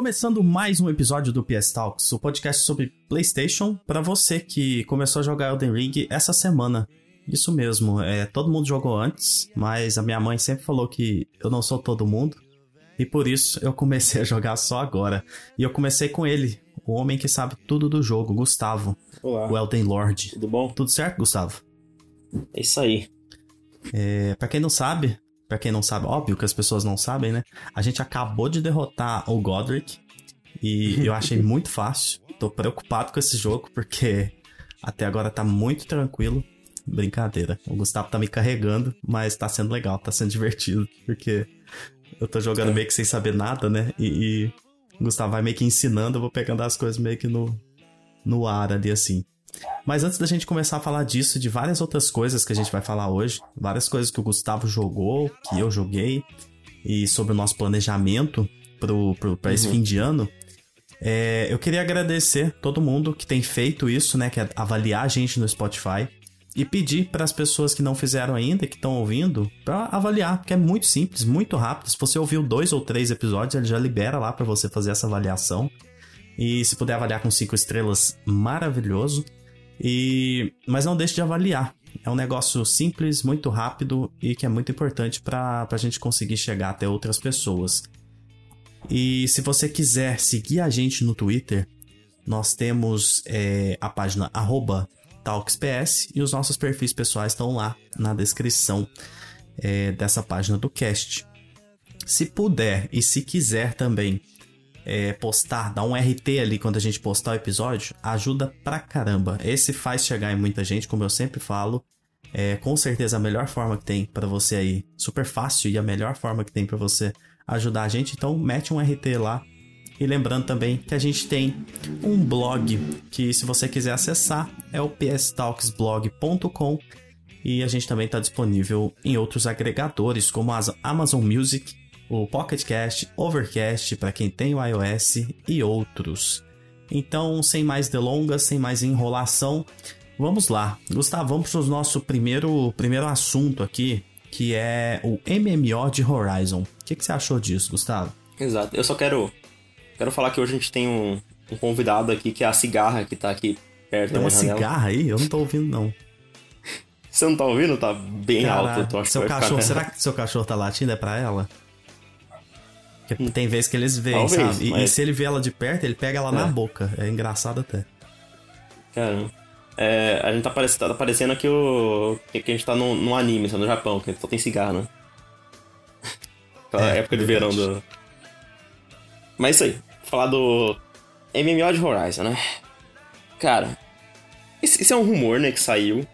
Começando mais um episódio do PS Talks, o podcast sobre PlayStation para você que começou a jogar Elden Ring essa semana. Isso mesmo, é, todo mundo jogou antes, mas a minha mãe sempre falou que eu não sou todo mundo. E por isso eu comecei a jogar só agora. E eu comecei com ele, o homem que sabe tudo do jogo, Gustavo. Olá. O Elden Lord. Tudo bom? Tudo certo, Gustavo? É isso aí. É, para quem não sabe, para quem não sabe, óbvio que as pessoas não sabem, né? A gente acabou de derrotar o Godric e eu achei muito fácil. Tô preocupado com esse jogo porque até agora tá muito tranquilo. Brincadeira. O Gustavo tá me carregando, mas tá sendo legal, tá sendo divertido, porque eu tô jogando é. meio que sem saber nada, né? E, e o Gustavo vai meio que ensinando, eu vou pegando as coisas meio que no, no ar ali assim. Mas antes da gente começar a falar disso, de várias outras coisas que a gente vai falar hoje, várias coisas que o Gustavo jogou, que eu joguei, e sobre o nosso planejamento pra esse uhum. fim de ano, é, eu queria agradecer todo mundo que tem feito isso, né? Que é avaliar a gente no Spotify. E pedir para as pessoas que não fizeram ainda, que estão ouvindo, para avaliar, porque é muito simples, muito rápido. Se você ouviu dois ou três episódios, ele já libera lá para você fazer essa avaliação. E se puder avaliar com cinco estrelas, maravilhoso. E mas não deixe de avaliar. É um negócio simples, muito rápido e que é muito importante para a gente conseguir chegar até outras pessoas. E se você quiser seguir a gente no Twitter, nós temos é, a página TalksPS e os nossos perfis pessoais estão lá na descrição é, dessa página do cast. Se puder e se quiser tambem é, postar, dar um RT ali quando a gente postar o episódio, ajuda pra caramba. Esse faz chegar em muita gente, como eu sempre falo. É com certeza a melhor forma que tem para você aí, super fácil e a melhor forma que tem para você ajudar a gente. Então mete um RT lá. E lembrando também que a gente tem um blog que se você quiser acessar é o pstalksblog.com e a gente também está disponível em outros agregadores como a Amazon Music o Pocket Cast, Overcast para quem tem o iOS e outros. Então, sem mais delongas, sem mais enrolação, vamos lá. Gustavo, vamos para o nosso primeiro, primeiro assunto aqui, que é o MMO de Horizon. O que, que você achou disso, Gustavo? Exato. Eu só quero, quero falar que hoje a gente tem um, um convidado aqui, que é a Cigarra, que está aqui perto Tem uma cigarra aí? Eu não estou ouvindo, não. Você não tá ouvindo? Tá bem Cara, alto. seu cachorro, será que seu cachorro tá latindo? É pra ela? Porque tem vezes que eles veem, Talvez, sabe? E, mas... e, se ele vê ela de perto, ele pega ela é. na boca. É engraçado até. Caramba. É, a gente tá, parecendo, tá parecendo que, o, que a gente tá num, num anime, só no Japão, que só tem cigarro, né? Aquela é, época de verão do. Mas isso aí. Falar do MMO de Horizon, né? Cara, isso é um rumor, né, que saiu.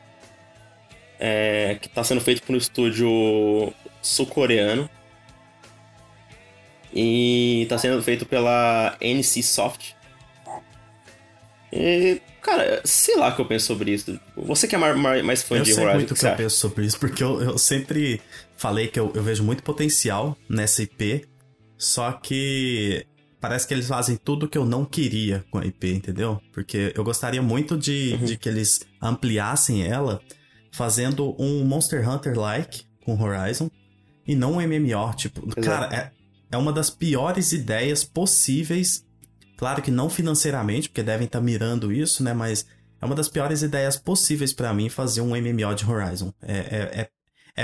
É, que tá sendo feito por um estúdio sul-coreano. E tá sendo feito pela NC Soft. E, cara, sei lá o que eu penso sobre isso. Você que é mais, mais fã eu de Horizon. Eu sei muito o que, que eu penso sobre isso, porque eu, eu sempre falei que eu, eu vejo muito potencial nessa IP, só que parece que eles fazem tudo que eu não queria com a IP, entendeu? Porque eu gostaria muito de, uhum. de que eles ampliassem ela fazendo um Monster Hunter-like com Horizon e não um MMO. Tipo, Exato. cara, é, uma das piores ideias possíveis. Claro que não financeiramente, porque devem estar tá mirando isso, né? Mas é uma das piores ideias possíveis para mim fazer um MMO de Horizon. É, é, é,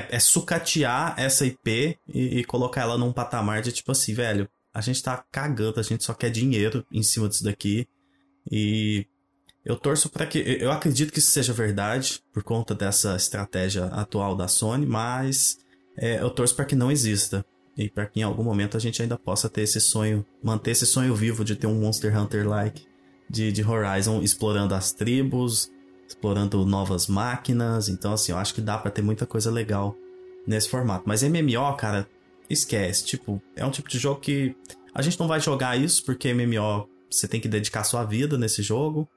é, é sucatear essa IP e, e, colocar ela num patamar de tipo assim, velho, a gente tá cagando, a gente só quer dinheiro em cima disso daqui. E eu torço para que. Eu acredito que isso seja verdade por conta dessa estratégia atual da Sony, mas é, eu torço para que não exista. E para que em algum momento a gente ainda possa ter esse sonho, manter esse sonho vivo de ter um Monster Hunter-like de, de Horizon explorando as tribos, explorando novas máquinas. Então, assim, eu acho que dá para ter muita coisa legal nesse formato. Mas MMO, cara, esquece. Tipo, é um tipo de jogo que a gente não vai jogar isso porque MMO você tem que dedicar sua vida nesse jogo.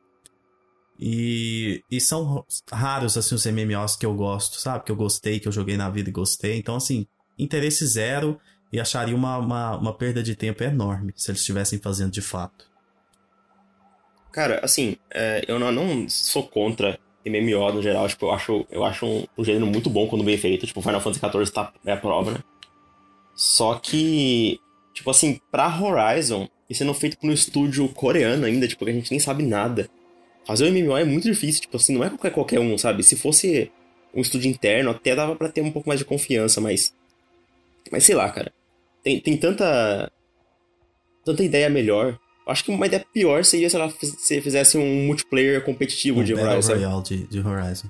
E, e são raros, assim, os MMOs que eu gosto, sabe? Que eu gostei, que eu joguei na vida e gostei. Então, assim, interesse zero e acharia uma, uma, uma perda de tempo enorme se eles estivessem fazendo de fato. Cara, assim, é, eu não, não, sou contra MMO no geral, tipo, eu acho, eu acho um, um gênero muito bom quando bem feito, tipo, Final Fantasy XIV tá, é a prova, né? Só que, tipo assim, pra Horizon, e sendo feito por um estúdio coreano ainda, tipo, que a gente nem sabe nada. Fazer um MMO é muito difícil, tipo assim, não é qualquer, qualquer um, sabe? Se fosse um estúdio interno, até dava para ter um pouco mais de confiança, mas. Mas sei lá, cara. Tem, tem tanta. tanta ideia melhor. Acho que uma ideia pior seria, sei lá, se fizesse um multiplayer competitivo um de Battle Horizon. Royale de, de Horizon.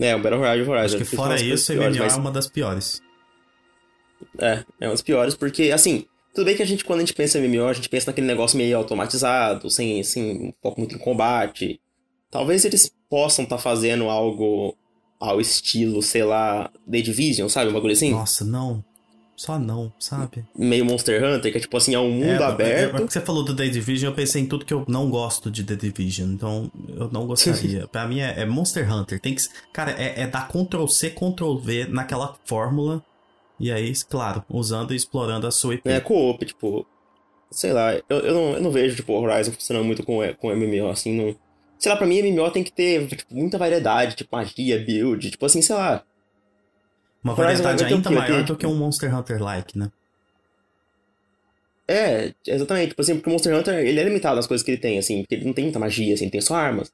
É, um Battle Royale de Horizon. Acho que fora isso, MMO mas... é uma das piores. É, é uma das piores, porque, assim, tudo bem que a gente, quando a gente pensa em MMO, a gente pensa naquele negócio meio automatizado, sem, sem um foco muito em combate. Talvez eles possam estar tá fazendo algo ao estilo, sei lá, The Division, sabe? Uma coisa assim. Nossa, não. Só não, sabe? Meio Monster Hunter, que é tipo assim, é um mundo é, aberto. É, é, você falou do The Division, eu pensei em tudo que eu não gosto de The Division. Então, eu não gostaria. pra mim é, é, Monster Hunter. Tem que. Cara, é, é dar Ctrl C, Ctrl V naquela fórmula. E aí, claro, usando e explorando a sua IP. É, co-op, tipo. Sei lá, eu, eu, não, eu não vejo, tipo, Horizon funcionando muito com, com MMO, assim, não sei lá, pra mim MMO tem que ter tipo, muita variedade, tipo magia, build, tipo assim, sei lá. Uma variedade ainda maior do que um Monster Hunter-like, né? É, exatamente. Tipo assim, porque o Monster Hunter, ele é limitado nas coisas que ele tem, assim, porque ele não tem muita magia, assim, ele tem só armas.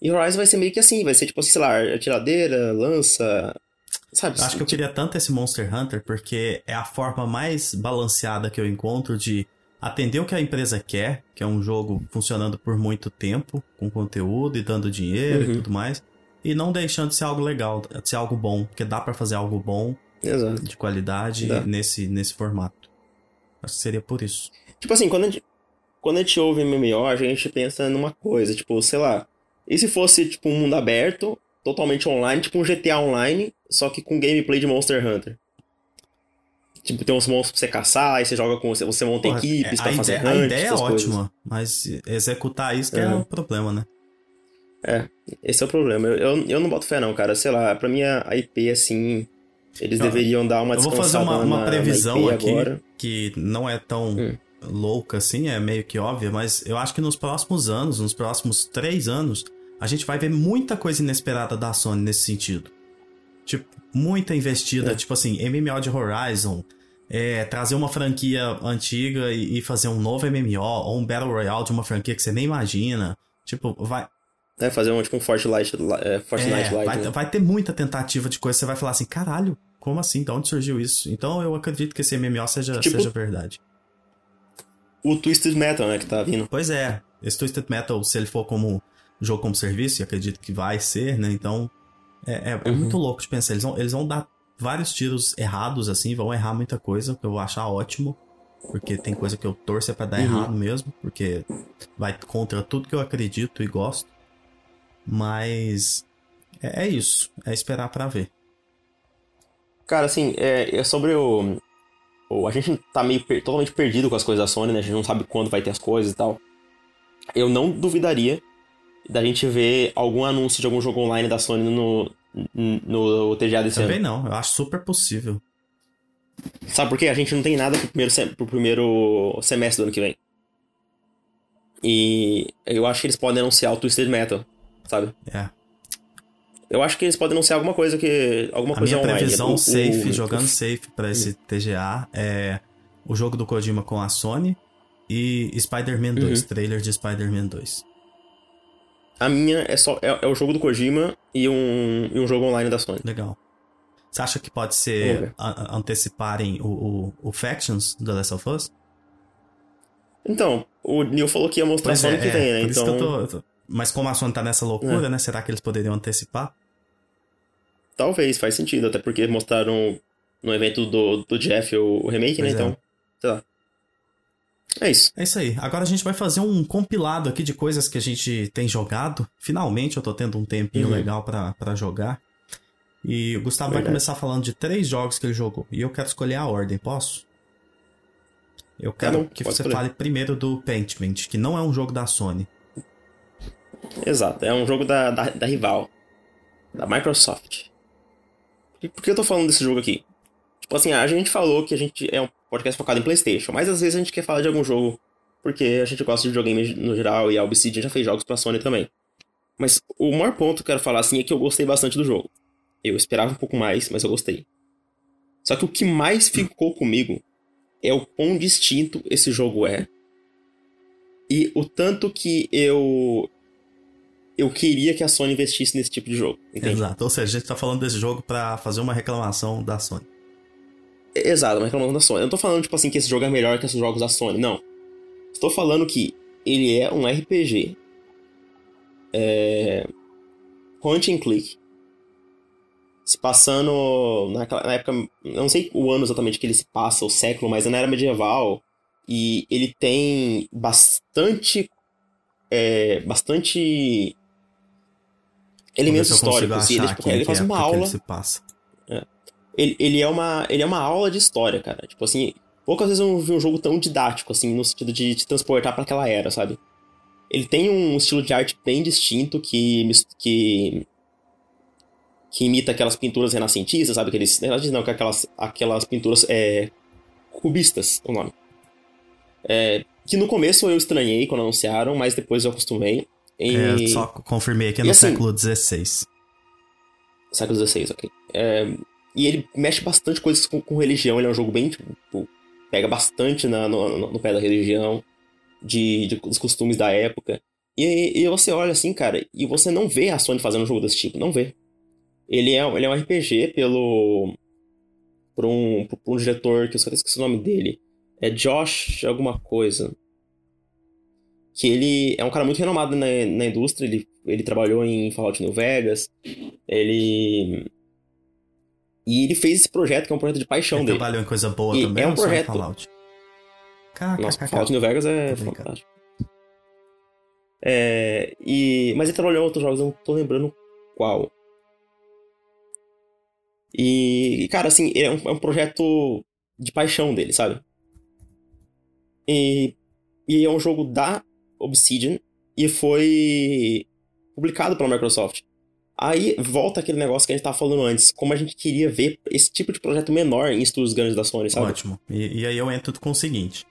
E Horizon vai ser meio que assim, vai ser tipo, sei lá, atiradeira, lança, sabe? Acho que eu queria tanto esse Monster Hunter porque é a forma mais balanceada que eu encontro de atender o que a empresa quer, que é um jogo funcionando por muito tempo, com conteúdo e dando dinheiro uhum. e tudo mais, e não deixando de ser algo legal, de ser algo bom, porque dá para fazer algo bom, Exato. de qualidade nesse, nesse formato. Acho que seria por isso. Tipo assim, quando a gente, quando a gente ouve MMO, a gente pensa numa coisa, tipo, sei lá, e se fosse tipo um mundo aberto, totalmente online, tipo um GTA Online, só que com gameplay de Monster Hunter? Tipo, tem uns monstros pra você caçar, aí você joga com. Você monta Porra, equipes é, pra fazer ideia, A ideia é ótima, mas executar isso que é. é o problema, né? É, esse é o problema. Eu, eu, eu, não boto fé, não, cara. Sei lá, pra mim a IP, assim. Eles eu, deveriam dar uma Eu vou fazer uma, uma previsão aqui agora. que não é tão hum. louca assim, é meio que óbvia, mas eu acho que nos próximos anos, nos próximos três anos, a gente vai ver muita coisa inesperada da Sony nesse sentido. Tipo, muita investida, é. tipo assim, MMO de Horizon, é, trazer uma franquia antiga e, e, fazer um novo MMO, ou um Battle Royale de uma franquia que você nem imagina. Tipo, vai. É, fazer um tipo um Fortnite, é, Fortnite é, Vai, né? vai ter muita tentativa de coisa, você vai falar assim, caralho, como assim? De onde surgiu isso? Então eu acredito que esse MMO seja, tipo, seja verdade. O Twisted Metal, né, que tá vindo. Pois é, esse Twisted Metal, se ele for como jogo como serviço, e acredito que vai ser, né? Então é, é, é uhum. muito louco de pensar. Eles vão, eles vão dar vários tiros errados, assim, vão errar muita coisa, que eu vou achar ótimo. Porque tem coisa que eu torço é pra dar uhum. errado mesmo, porque vai contra tudo que eu acredito e gosto. Mas é, é isso, é esperar para ver. Cara, assim, é, é sobre o, o, A gente tá meio per, totalmente perdido com as coisas da Sony, né? A gente não sabe quando vai ter as coisas e tal. Eu não duvidaria da gente ver algum anúncio de algum jogo online da Sony no, no TGA desse Também ano. Também não, eu acho super possível. Sabe por quê? A gente não tem nada pro primeiro, pro primeiro semestre do ano que vem. E eu acho que eles podem anunciar o Twisted Metal, sabe? É. Eu acho que eles podem anunciar alguma coisa que. alguma a coisa minha online. previsão o, safe, o... jogando safe pra esse TGA é o jogo do Kojima com a Sony e Spider-Man 2, uhum. trailer de Spider-Man 2. A minha é só é, é, o jogo do Kojima e um, e um jogo online da Sony. Legal. Você acha que pode ser a, anteciparem o, o, o, Factions do Last of Us? Então, o Neil falou que ia mostrar Mas só é, que vem, né? Então... Eu tô, eu tô... Mas como a Sony tá nessa loucura, é. né? Será que eles poderiam antecipar? Talvez, faz sentido, até porque mostraram no evento do, do Jeff o, remake, né? pois né? Então, sei lá. É isso. É isso aí. Agora a gente vai fazer um compilado aqui de coisas que a gente tem jogado. Finalmente eu tô tendo um tempinho uhum. legal para jogar. E o Gustavo Verdade. vai começar falando de três jogos que ele jogou. E eu quero escolher a ordem, posso? Eu tá quero tá bom, que você escolher. fale primeiro do Paintment, que não é um jogo da Sony. Exato, é um jogo da, da, da rival. Da Microsoft. E por que eu tô falando desse jogo aqui? Tipo assim, a gente falou que a gente é um podcast focado em PlayStation, mas às vezes a gente quer falar de algum jogo porque a gente gosta de videogame no geral e a Obsidian já fez jogos pra Sony também. Mas o maior ponto que eu quero falar assim é que eu gostei bastante do jogo. Eu esperava um pouco mais, mas eu gostei. Só que o que mais ficou comigo é o quão distinto esse jogo é. E o tanto que eu. Eu queria que a Sony investisse nesse tipo de jogo. Entende? Exato. Ou seja, a gente tá falando desse jogo para fazer uma reclamação da Sony. Exato, uma reclamação da Sony. Eu não tô falando, tipo assim, que esse jogo é melhor que esses jogos da Sony. Não. Estou falando que ele é um RPG. É. Point and click. Se passando naquela, na época. Não sei o ano exatamente que ele se passa, o século, mas é na era medieval. E ele tem bastante. É, bastante. Elementos históricos. E ele, tipo, ele faz uma aula. Ele, é. ele, ele, é uma, ele é uma aula de história, cara. Tipo assim, poucas vezes eu vi um jogo tão didático, assim, no sentido de te transportar para aquela era, sabe? Ele tem um estilo de arte bem distinto que. que que imita aquelas pinturas renascentistas, sabe? Aqueles, não, que aquelas, aquelas pinturas é, cubistas, o nome. É, que no começo eu estranhei quando anunciaram, mas depois eu acostumei. E... É, só confirmei aqui no assim, século XVI. Século XVI, ok. É, e ele mexe bastante coisas com, com, religião, ele é um jogo bem, tipo, pega bastante na, no, no, pé da religião, de, de, dos costumes da época. E, e, você olha assim, cara, e você não vê a Sony fazendo um jogo desse tipo, não vê. Ele é, ele é um RPG pelo. por um, por um diretor que eu só esqueci o nome dele. É Josh alguma coisa. Que ele é um cara muito renomado na, na indústria, ele, ele trabalhou em Fallout New Vegas, ele... E ele fez esse projeto, que é um projeto de paixão ele dele. trabalhou em coisa boa e também, é um projeto... Fallout? Caraca, Nossa, Fallout New Vegas é fantástico. É, e, mas ele trabalhou em outros jogos, eu não tô lembrando qual. E, cara, assim, é um, é um projeto de paixão dele, sabe? E, e é um jogo da Obsidian e foi publicado pela Microsoft. Aí volta aquele negócio que a gente tava falando antes, como a gente queria ver esse tipo de projeto menor em estúdios grandes da Sony, sabe? Ótimo. E, e aí eu entro com o seguinte: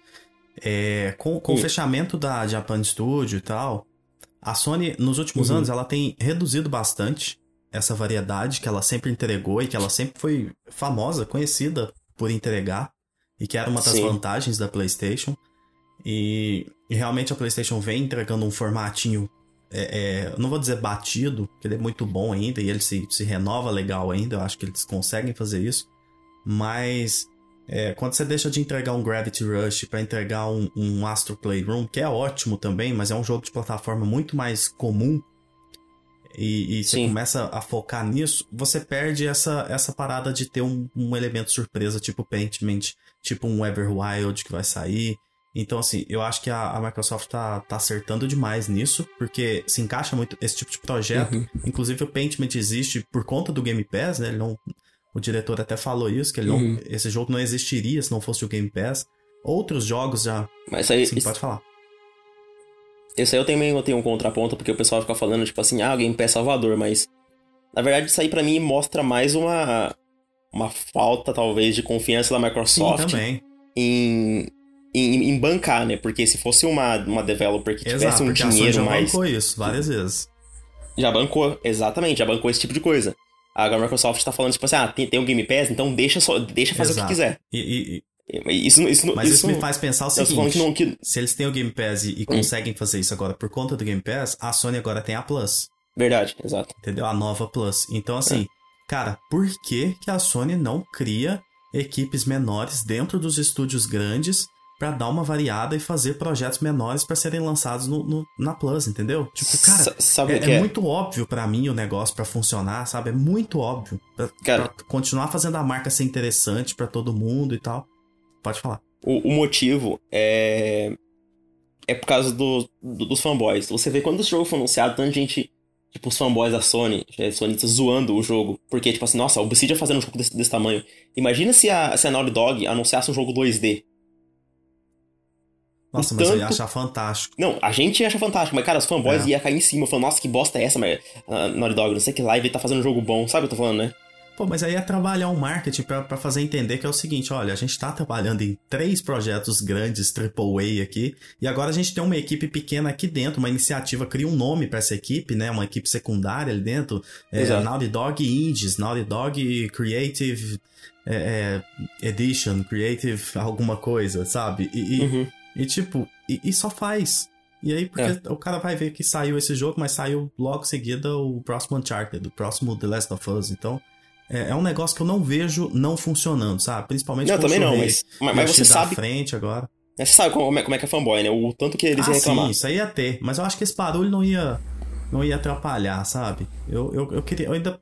é, com, com o fechamento da Japan Studio e tal, a Sony, nos últimos uhum. anos, ela tem reduzido bastante essa variedade que ela sempre entregou e que ela sempre foi famosa, conhecida por entregar e que era uma das Sim. vantagens da PlayStation. E, e, realmente a PlayStation vem entregando um formatinho, é, é, não vou dizer batido, porque ele é muito bom ainda e ele se, se renova legal ainda, eu acho que eles conseguem fazer isso. Mas é, quando você deixa de entregar um Gravity Rush para entregar um, um Astro Playroom, que é ótimo também, mas é um jogo de plataforma muito mais comum, e, e você Sim. começa a focar nisso, você perde essa, essa parada de ter um, um elemento surpresa, tipo Paintment, tipo um Everwild que vai sair. Então, assim, eu acho que a, a, Microsoft tá, tá acertando demais nisso, porque se encaixa muito esse tipo de projeto. Uhum. Inclusive, o Paintment existe por conta do Game Pass, né? Ele não, o diretor até falou isso, que ele uhum. não, esse jogo não existiria se não fosse o Game Pass. Outros jogos já. Mas aí. Sim, pode falar. Esse aí eu também tenho um contraponto, porque o pessoal fica falando, tipo assim, ah, o Game Pass Salvador, mas. Na verdade, isso aí pra mim mostra mais uma. Uma falta, talvez, de confiança da Microsoft. Sim, também. Em, em, em, bancar, né? Porque se fosse uma, uma developer que tivesse Exato, um dinheiro já mais. Já bancou isso várias vezes. Já bancou, exatamente, já bancou esse tipo de coisa. Agora a Microsoft tá falando, tipo assim, ah, tem, tem um Game Pass, então deixa, só, deixa fazer Exato. o que quiser. E, e, isso, isso, Mas isso, isso, me faz pensar o seguinte: que não, que... se eles têm o Game Pass e, e hum. conseguem fazer isso agora por conta do Game Pass, a Sony agora tem a Plus. Verdade, exato. Entendeu? A nova Plus. Então, assim, é. cara, por que, que a Sony não cria equipes menores dentro dos estúdios grandes para dar uma variada e fazer projetos menores para serem lançados no, no, na Plus, entendeu? Tipo, cara, sabe é, é, é, muito óbvio para mim o negócio para funcionar, sabe? É muito óbvio. Pra, cara, pra continuar fazendo a marca ser interessante para todo mundo e tal. Pode falar. O, o motivo é. É por causa do, do, dos fanboys. Você vê quando esse jogo foi anunciado, tanta gente tipo, os fanboys da Sony, é, Sony zoando o jogo. Porque, tipo assim, nossa, o Obsidian fazendo um jogo desse, desse tamanho. Imagina se a, se a Naughty Dog anunciasse um jogo 2D. Nossa, mas tanto... eu ia achar fantástico. Não, a gente ia achar fantástico, mas, cara, os fanboys é. iam cair em cima, falando, nossa, que bosta é essa, mas a Naughty Dog, não sei que live, tá fazendo um jogo bom, sabe o que eu tô falando, né? Pô, mas aí é trabalhar o marketing para fazer entender que é o seguinte, olha, a gente tá trabalhando em três projetos grandes AAA aqui, e agora a gente tem uma equipe pequena aqui dentro, uma iniciativa cria um nome para essa equipe, né, uma equipe secundária ali dentro, é, Naughty Dog Indies, Naughty Dog Creative é, é, Edition, Creative alguma coisa, sabe? E, uhum. E, tipo, e, e, só faz. E aí, porque é. o cara vai ver que saiu esse jogo, mas saiu logo em seguida o próximo Uncharted, o próximo The Last of Us, então... É, é, um negócio que eu não vejo não funcionando, sabe? Principalmente não, também não, mas, mas você sabe. frente agora. Você sabe como é, como é que é fanboy, né? O tanto que eles ah, iam reclamar. Sim, isso aí ia ter. Mas eu acho que esse barulho não ia, não ia atrapalhar, sabe? Eu, eu, eu queria. Eu ainda,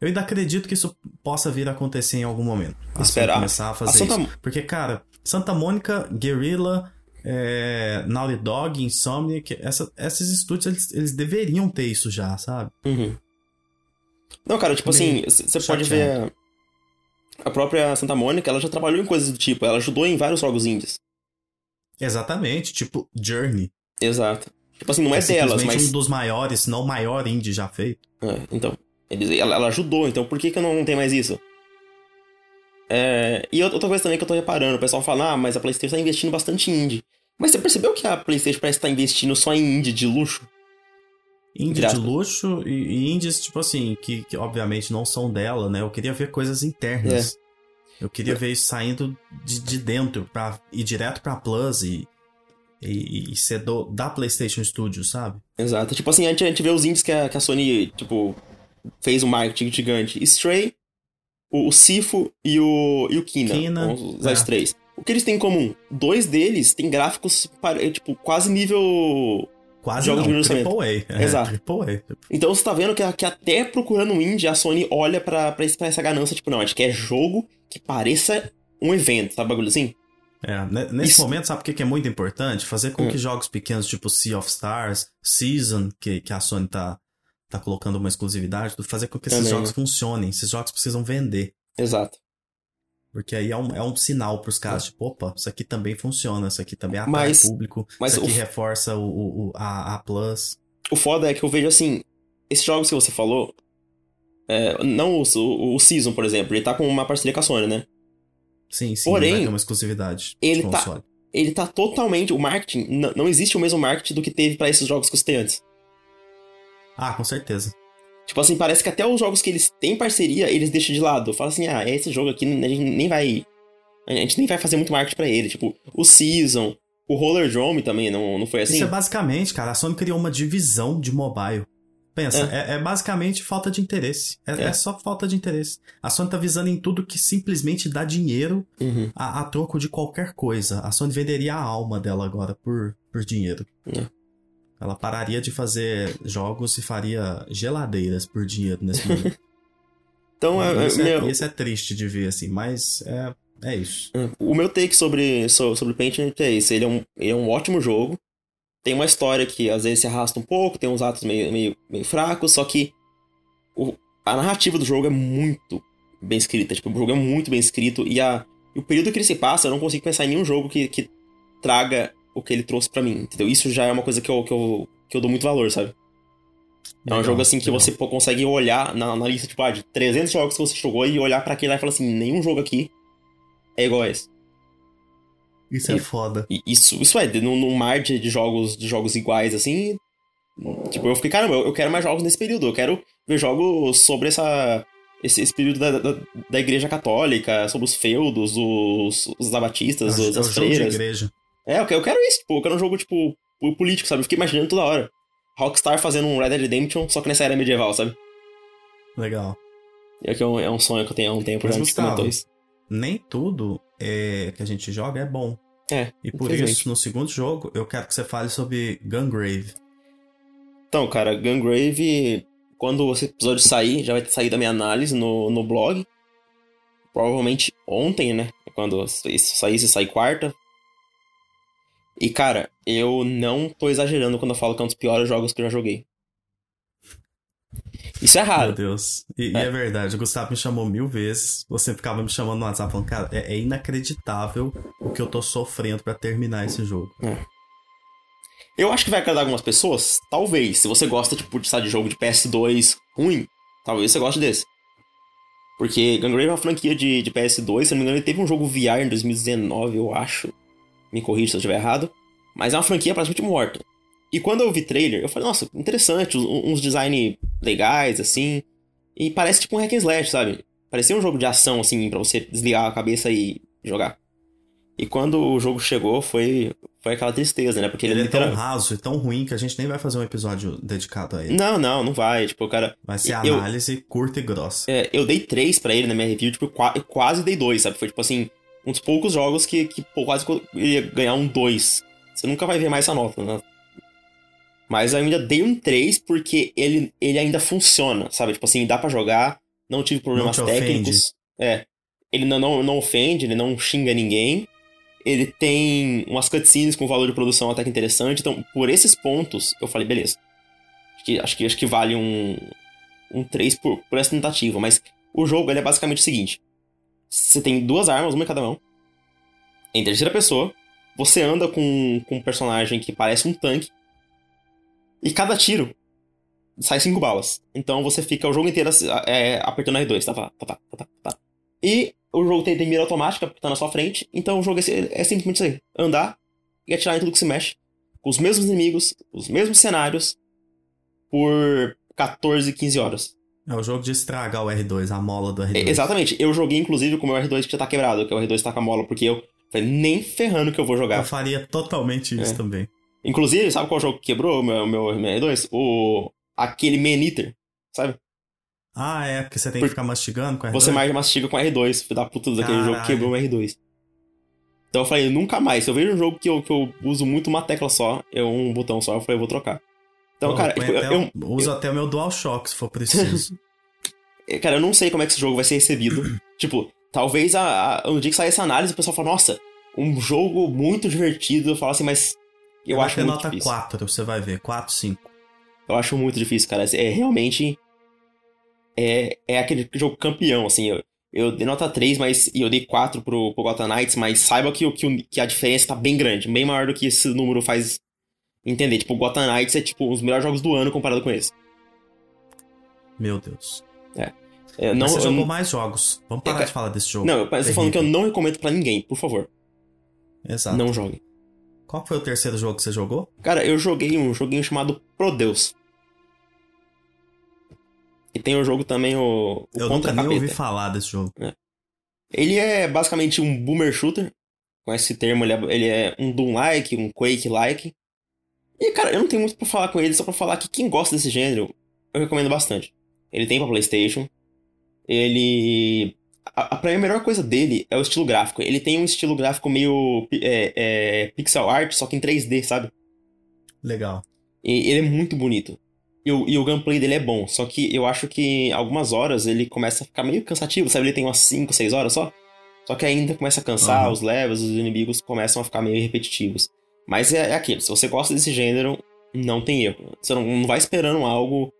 eu ainda acredito que isso possa vir a acontecer em algum momento. Esperar. começar a fazer a Santa... isso. Porque, cara, Santa Mônica, Guerrilla, é, Naughty Dog, Insomniac, essa, esses estúdios, eles, eles deveriam ter isso já, sabe? Uhum. Não, cara, tipo assim, você pode ver. A própria Santa Mônica, ela já trabalhou em coisas do tipo, ela ajudou em vários jogos indies. Exatamente, tipo Journey. Exato. Tipo assim, não é, é delas, mas. um dos maiores, não o maior indie já feito. É, então. Eles, ela, ela, ajudou, então por que, que não, não tenho mais isso? É, e outra coisa também que eu tô reparando, o pessoal fala, ah, mas a PlayStation tá investindo bastante em indie. Mas você percebeu que a PlayStation parece estar tá investindo só em indie de luxo? Indie de luxo e, e indies, tipo assim, que, que, obviamente não são dela, né? Eu queria ver coisas internas. É. Eu queria ver isso saindo de, de dentro pra ir direto pra Plus e, e, e ser do, da PlayStation Studios, sabe? Exato. Tipo assim, a gente, a gente vê os indies que a, que a Sony, tipo, fez um marketing gigante. Stray, o, o Sifo e o, e o Kina. Kina os, é. três. O que eles têm em comum? Dois deles têm gráficos, tipo, quase nível Quase jogos não, de triple A. É, Exato. Triple A. Então você tá vendo que, que até procurando um indie, a Sony olha pra, pra, pra essa ganância, tipo, não, a gente quer jogo que pareça um evento, sabe bagulho assim? É, nesse Isso. momento, sabe o que é muito importante? Fazer com hum. que jogos pequenos, tipo Sea of Stars, Season, que, que a Sony tá, tá colocando uma exclusividade, fazer com que esses Também. jogos funcionem. Esses jogos precisam vender. Exato. Porque aí é um, é um sinal pros caras, é. tipo, opa, isso aqui também funciona, isso aqui também atrai mas, público, mas isso aqui o... reforça o, o, a, a Plus. O foda é que eu vejo assim, esses jogos que você falou, é, não o, o, o, Season, por exemplo, ele tá com uma parceria com a Sony, né? Sim, sim, Porém, vai ter uma exclusividade ele tá, ele tá totalmente, o marketing, não existe o mesmo marketing do que teve para esses jogos que eu citei antes. Ah, com certeza. Tipo assim, parece que até os jogos que eles têm parceria, eles deixam de lado. Fala assim, ah, esse jogo aqui a gente nem vai. A gente nem vai fazer muito marketing para ele. Tipo, o Season, o Roller Drome também, não, não foi assim? Isso é basicamente, cara, a Sony criou uma divisão de mobile. Pensa, é, é, é basicamente falta de interesse. É, é, é, só falta de interesse. A Sony tá visando em tudo que simplesmente dá dinheiro uhum. a, a, troco de qualquer coisa. A Sony venderia a alma dela agora por, por dinheiro. É. Ela pararia de fazer jogos e faria geladeiras por dinheiro nesse momento. então, é, isso, é, meu... isso é triste de ver, assim, mas é, é isso. É, o meu take sobre, sobre Paint é isso. Ele é, um, ele é um ótimo jogo. Tem uma história que às vezes se arrasta um pouco, tem uns atos meio, meio, meio fracos, só que o, a narrativa do jogo é muito bem escrita. Tipo, o jogo é muito bem escrito e, a, o período que ele se passa, eu não consigo pensar em nenhum jogo que, que traga o que ele trouxe para mim, entendeu? Isso já é uma coisa que eu, que eu, que eu dou muito valor, sabe? É um jogo assim que legal. você consegue olhar na, na, lista, tipo, ah, de 300 jogos que você jogou e olhar para aquele lá e falar assim, nenhum jogo aqui é igual a esse. Isso é e, é foda. isso, isso é, num, mar de, de, jogos de jogos iguais, assim, tipo, eu fiquei, caramba, eu, eu quero mais jogos nesse período, eu quero ver jogos sobre essa, esse, esse período da, da, da, igreja católica, sobre os feudos, os, os abatistas, é, as freiras. igreja. É, eu quero, eu quero isso, tipo, eu quero um jogo, tipo, político, sabe? Eu fiquei imaginando toda hora. Rockstar fazendo um Red Dead Redemption, só que nessa era medieval, sabe? Legal. É que é um, é um sonho que eu tenho há um tempo, Mas, já Gustavo, comentou isso. Nem tudo é, que a gente joga é bom. É. E por isso, no segundo jogo, eu quero que você fale sobre Gungrave. Então, cara, Gungrave, quando esse episódio sair, já vai ter saído a minha análise no, no blog. Provavelmente ontem, né? Quando isso sair, se sair quarta, e, cara, eu não tô exagerando quando eu falo que é um dos piores jogos que eu já joguei. Isso é raro. Meu Deus. E é. e é, verdade, o Gustavo me chamou mil vezes. Você ficava me chamando no WhatsApp falando, cara, é, é inacreditável o que eu tô sofrendo para terminar esse jogo. É. Eu acho que vai agradar algumas pessoas, talvez. Se você gosta, tipo, de, sabe, de jogo de PS2 ruim, talvez você goste desse. Porque Gungrave é uma franquia de, de PS2, se não me engano, ele teve um jogo VR em 2019, eu acho. Me corrija se eu estiver errado. Mas é uma franquia praticamente morta. E quando eu vi trailer, eu falei, nossa, interessante, uns design legais, assim. E parece tipo um hack and slash, sabe? Parecia um jogo de ação, assim, para você desligar a cabeça e jogar. E quando o jogo chegou, foi, foi aquela tristeza, né? Porque ele, ele é tão raso e tão ruim que a gente nem vai fazer um episódio dedicado a ele. Não, não, não vai. Tipo, o cara. Vai ser eu, análise curta e grossa. É, eu dei três para ele na minha review, tipo, eu quase dei dois, sabe? Foi tipo assim, um dos poucos jogos que, que pô, quase ia ganhar um dois. Você nunca vai ver mais essa nota, né? Mas eu ainda dei um 3 porque ele, ele ainda funciona, sabe? Tipo assim, dá para jogar, não tive problemas não técnicos. É. Ele não, não, não ofende, ele não xinga ninguém. Ele tem umas cutscenes com valor de produção até que interessante. Então, por esses pontos, eu falei, beleza. Acho que, acho que, acho que vale um, um 3 por, por essa tentativa. Mas o jogo ele é basicamente o seguinte: você tem duas armas, uma em cada mão. Em terceira pessoa. Você anda com, com um personagem que parece um tanque. E cada tiro sai cinco balas. Então você fica o jogo inteiro é, apertando R2. Tá, tá, tá, tá, tá, tá. E o jogo tem, tem mira automática, porque tá na sua frente. Então o jogo é, é simplesmente isso aí: andar e atirar em tudo que se mexe. Com os mesmos inimigos, os mesmos cenários, por 14, 15 horas. É o jogo de estragar o R2, a mola do R2. É, exatamente. Eu joguei, inclusive, com o meu R2 que já tá quebrado, que o R2 tá com a mola, porque eu falei, nem ferrando que eu vou jogar. Eu faria totalmente isso é. também. Inclusive, sabe qual jogo que quebrou o meu, meu, meu R2? O... Aquele Man Eater, sabe? Ah, é, porque você tem que ficar mastigando com R2? Você mais mastiga com R2, filho da puta daquele Caralho. jogo que quebrou o R2. Então eu falei, nunca mais. Se eu vejo um jogo que eu, que eu uso muito uma tecla só, é um botão só, eu falei, eu vou trocar. Então, cara, tipo, eu, eu, eu, uso eu... até o meu DualShock se for preciso. É, cara, eu não sei como é que esse jogo vai ser recebido. tipo, talvez a, a, no dia que sair essa análise, o pessoal fala, nossa, um jogo muito divertido. Eu falo assim, mas eu vai acho ter muito nota difícil. 4, você vai ver, 4, 5. Eu acho muito difícil, cara. É realmente é, é aquele jogo campeão, assim. Eu, eu dei nota 3, mas e eu dei 4 pro, pro Gotham Knights, mas saiba que, que, que a diferença tá bem grande, bem maior do que esse número faz entender. Tipo, o Gotham Knights é tipo os melhores jogos do ano comparado com esse. Meu Deus. É. é não, mas você eu, jogou mais jogos. Vamos parar é, de falar desse jogo. Não, eu tô falando que eu não recomendo para ninguém, por favor. Exato. Não jogue. Qual foi o terceiro jogo que você jogou? Cara, eu joguei um joguinho chamado Prodeus. E tem o jogo também, o, o Eu nunca nem ouvi falar desse jogo. É. Ele é basicamente um boomer shooter. Com esse termo, ele é, ele é um Doom-like, um Quake-like. E, cara, eu não tenho muito pra falar com ele, só pra falar que quem gosta desse gênero, eu recomendo bastante. Ele tem pra PlayStation. Ele. A, a, pra mim, a melhor coisa dele é o estilo gráfico. Ele tem um estilo gráfico meio é, é, pixel art, só que em 3D, sabe? Legal. E ele é muito bonito. E o, e o gameplay dele é bom, só que eu acho que algumas horas ele começa a ficar meio cansativo, sabe? Ele tem umas 5, 6 horas só. Só que ainda começa a cansar, uhum. os levels, os inimigos começam a ficar meio repetitivos. Mas é, é aquilo, se você gosta desse gênero, não tem erro. Você não, não vai esperando algo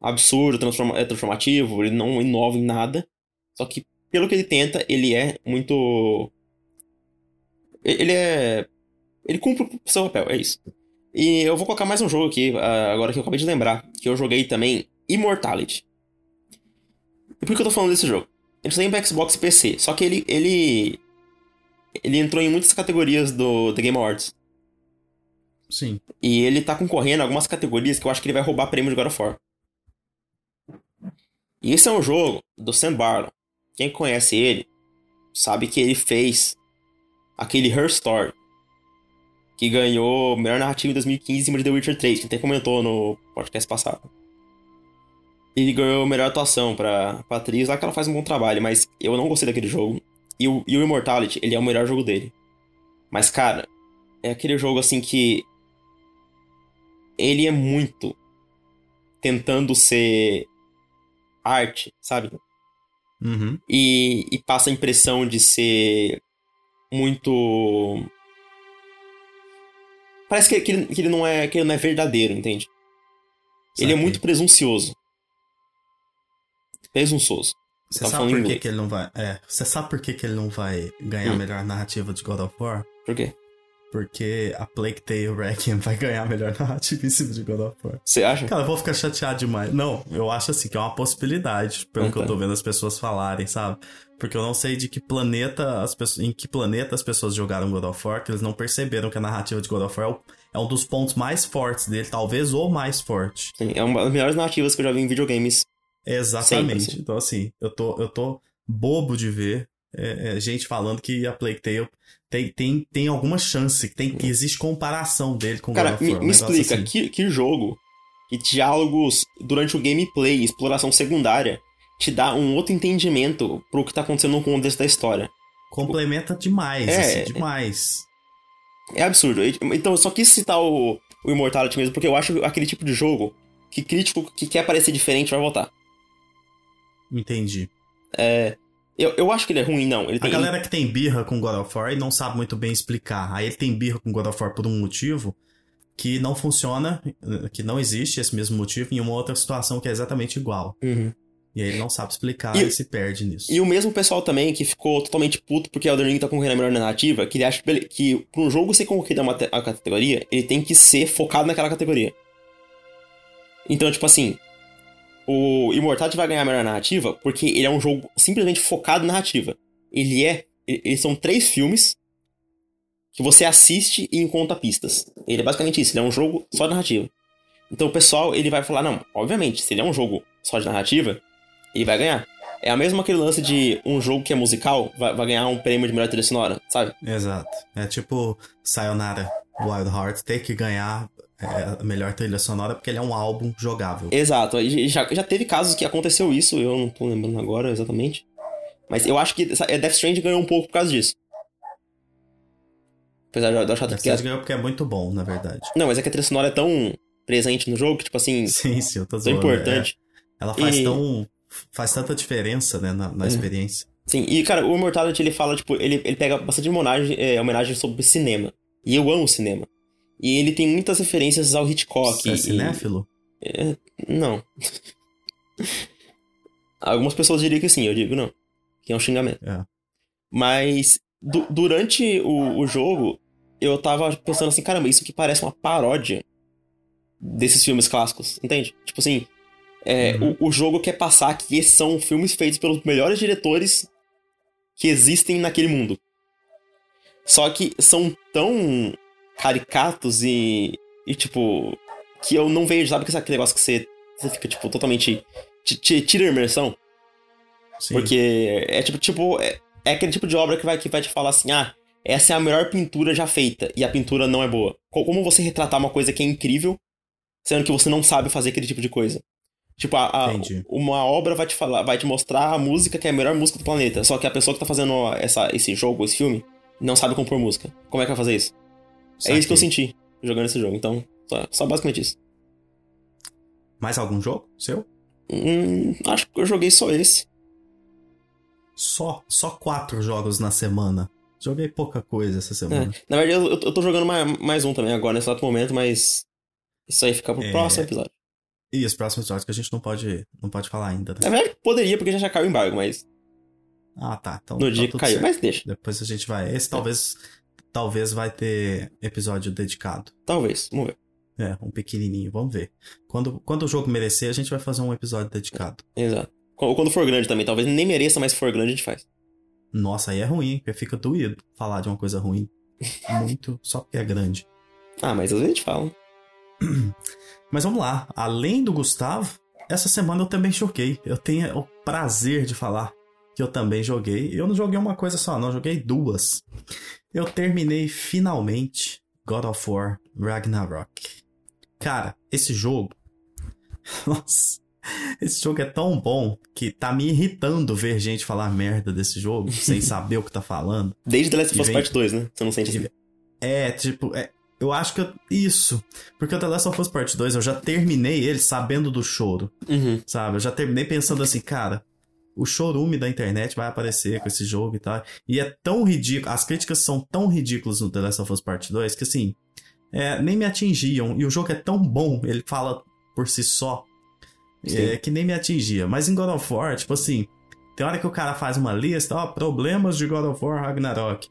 absurdo, transforma, é transformativo, ele não inova em nada. Só que, pelo que ele tenta, ele é muito. Ele é. Ele cumpre o seu papel, é isso. E eu vou colocar mais um jogo aqui, ah, agora que eu acabei de lembrar, que eu joguei também, Immortality. E por que eu tô falando desse jogo? Ele tem pra Xbox e PC, só que ele, ele, ele entrou em muitas categorias do The Game Awards. Sim. E ele tá concorrendo a algumas categorias que eu acho que ele vai roubar prêmio de God of War. E esse é um jogo do Sam Barlow. Quem conhece ele sabe que ele fez aquele Her Story, que ganhou melhor narrativa em 2015 em cima de The Witcher 3, que até comentou no podcast passado. Ele ganhou melhor atuação pra, pra atriz, lá que ela faz um bom trabalho, mas eu não gostei daquele jogo. E o, e o Immortality, ele é o melhor jogo dele. Mas, cara, é aquele jogo assim que. Ele é muito tentando ser arte, sabe? Uhum. E, e passa a impressão de ser muito Parece que, que, ele, que, ele, não é, que ele não é verdadeiro, entende? Ele é muito presuncioso. Presunçoso. Você tá sabe por que, que ele não vai. É. Você sabe por que, que ele não vai ganhar hum. a melhor narrativa de God of War? Por quê? Porque a Plague Tale Requiem vai ganhar a melhor narrativa em cima de God of War. Você acha? Cara, eu vou ficar chateado demais. Não, eu acho assim que é uma possibilidade, pelo que eu tô vendo as pessoas falarem, sabe? Porque eu não sei de que planeta as pessoas, em que planeta as pessoas jogaram God of War, que eles não perceberam que a narrativa de God of War é um dos pontos mais fortes dele, talvez o mais forte. Sim, é uma das melhores narrativas que eu já vi em videogames. Exatamente. Sempre, assim. Então, assim, eu tô, eu tô bobo de ver é, é, gente falando que a Plague Tale tem, tem, tem alguma chance, que, tem, que existe comparação dele com Cara, God of War. me, um me negócio explica, assim. que, que jogo que diálogos durante o gameplay, exploração secundária, te dá um outro entendimento pro que tá acontecendo no contexto da história? Complementa demais, É, assim, demais. É absurdo. Então, eu só quis citar o, o Immortality mesmo, porque eu acho aquele tipo de jogo que crítico que quer parecer diferente vai votar. Entendi. Eu, eu acho que ele é ruim, não. Ele A tem, galera que tem birra com God of War e não sabe muito bem explicar. Aí ele tem birra com God of War por um motivo que não funciona, que não existe esse mesmo motivo em uma outra situação que é exatamente igual. Uhum. E aí ele não sabe explicar E- e, se perde nisso. E o mesmo pessoal também que ficou totalmente puto porque Elden Ring tá concorrendo a melhor narrativa, que ele acha que, pra um jogo ser concorrido a uma te- a categoria, ele tem que ser focado naquela categoria. Então, tipo assim, o Immortality vai ganhar a melhor narrativa porque ele é um jogo simplesmente focado em narrativa. Ele é. Eles são três filmes que você assiste e encontra pistas. Ele é basicamente isso, ele é um jogo só de narrativa. Então o pessoal, ele vai falar, não, obviamente, se ele é um jogo só de narrativa, ele vai ganhar. É a mesma aquele lance de um jogo que é musical, vai, vai ganhar um prêmio de melhor trilha sonora, sabe? Exato. É tipo Sayonara Wild Heart ter que ganhar é, a melhor trilha sonora porque ele é um álbum jogável. Exato, já, já teve casos que aconteceu isso, eu não tô lembrando agora exatamente. Mas eu acho que é, Death Stranding ganhou um pouco por causa disso. Apesar de eu achar Deve que... ser ganhou porque é muito bom, na verdade. Não, mas é que a trilha sonora é tão presente no jogo que, tipo assim, Sim, sim, eu tô tão zoando. importante. É, ela faz E- tão. faz tanta diferença, né, na, na É. experiência. Sim, e cara, o Immortality ele fala, tipo, ele, ele pega bastante homenagem, é, homenagem sobre cinema. E eu amo cinema. E ele tem muitas referências ao Hitchcock. Você é e- cinéfilo? Não. Algumas pessoas diriam que sim, eu digo não. Que é um xingamento. É. Mas du- durante o, o jogo, eu tava pensando assim, caramba, isso aqui parece uma paródia desses filmes clássicos, entende? Tipo assim, é, Uhum. o, o jogo quer passar que esses são filmes feitos pelos melhores diretores que existem naquele mundo. Só que são tão caricatos e, e tipo, que eu não vejo, sabe aquele negócio que você, você fica, tipo, totalmente. te- te tira a imersão? Sim. Porque é tipo, tipo é, é aquele tipo de obra que vai, que vai te falar assim, ah, essa é a melhor pintura já feita e a pintura não é boa. Co- Como você retratar uma coisa que é incrível, sendo que você não sabe fazer aquele tipo de coisa? Tipo, a, a- uma obra vai te falar, vai te mostrar a música que é a melhor música do planeta. Só que a pessoa que tá fazendo essa, esse jogo, esse filme, não sabe compor música. Como é que vai fazer isso? É isso que eu Saquei. senti jogando esse jogo. Então, só, só basicamente isso. Mais algum jogo seu? Hum, acho que eu joguei só esse. Só, só quatro jogos na semana. Joguei pouca coisa essa É, semana. na verdade, eu, eu tô jogando mais, mais um também agora, nesse exato momento, mas isso aí fica pro É. próximo episódio. E os próximos jogos que a gente não pode, não pode falar ainda, né? Na verdade, poderia, porque já, já caiu o embargo, mas Ah, tá. Então, no então dia que caiu. certo. Mas deixa, Depois a gente vai. Esse talvez, talvez vai ter episódio dedicado. talvez, vamos ver. É, um pequenininho, vamos ver. Quando, quando o jogo merecer, a gente vai fazer um episódio dedicado. Exato. Ou quando for grande também, talvez nem mereça, mas se for grande a gente faz. Nossa, aí é ruim, porque fica doído falar de uma coisa ruim. Muito, só porque é grande. Ah, mas às vezes a gente fala. Mas vamos lá, além do Gustavo, essa semana eu também joguei. Eu tenho o prazer de falar que eu também joguei. Eu não joguei uma coisa só, não, eu joguei duas. Eu terminei finalmente God of War Ragnarok. Cara, esse jogo. Nossa. Esse jogo é tão bom que tá me irritando ver gente falar merda desse jogo sem saber o que tá falando. Desde The Last of Us Part 2, né? Você não sente assim. É, tipo, é, eu acho que eu- isso. Porque o The Last of Us Part 2 eu já terminei ele sabendo do choro, Uhum. sabe? Eu já terminei pensando assim, cara, o chorume da internet vai aparecer com esse jogo e tal. E é tão ridículo, as críticas são tão ridículas no The Last of Us Part 2 que assim, é, nem me atingiam. E o jogo é tão bom, ele fala por si só, é, que nem me atingia. Mas em God of War, tipo assim, tem hora que o cara faz uma lista, ó, problemas de God of War Ragnarok.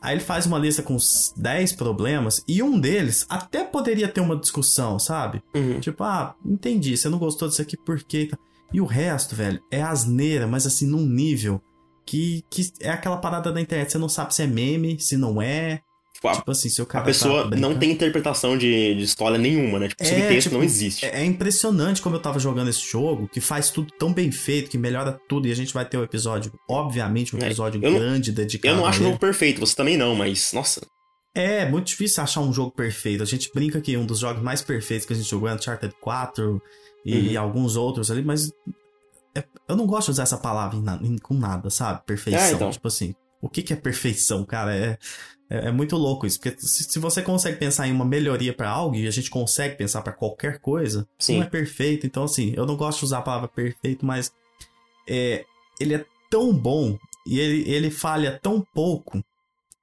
Aí ele faz uma lista com uns 10 problemas e um deles até poderia ter uma discussão, sabe? Uhum. Tipo, ah, entendi, você não gostou disso aqui por quê? E o resto, velho, é asneira, mas assim, num nível que, que é aquela parada da internet, você não sabe se é meme, se não é. Tipo, a, Tipo assim, se o cara a pessoa tá não tem interpretação de, de história nenhuma, né? Tipo, É, subtexto tipo, não existe. É, é impressionante como eu tava jogando esse jogo, que faz tudo tão bem feito, que melhora tudo, e a gente vai ter um episódio, obviamente, um É, episódio não- grande dedicado Eu não acho o jogo perfeito, você também não, mas, nossa, É, muito difícil achar um jogo perfeito. A gente brinca que um dos jogos mais perfeitos que a gente jogou é Uncharted 4 e Uhum. alguns outros ali, mas é- eu não gosto de usar essa palavra em na- em- com nada, sabe? Perfeição. É, então. Tipo assim, o que, que é perfeição, cara? É, é, é muito louco isso. Porque se, se você consegue pensar em uma melhoria pra algo, e a gente consegue pensar pra qualquer coisa, Sim. não é perfeito. Então, assim, eu não gosto de usar a palavra perfeito, mas é, ele é tão bom e ele, ele falha tão pouco.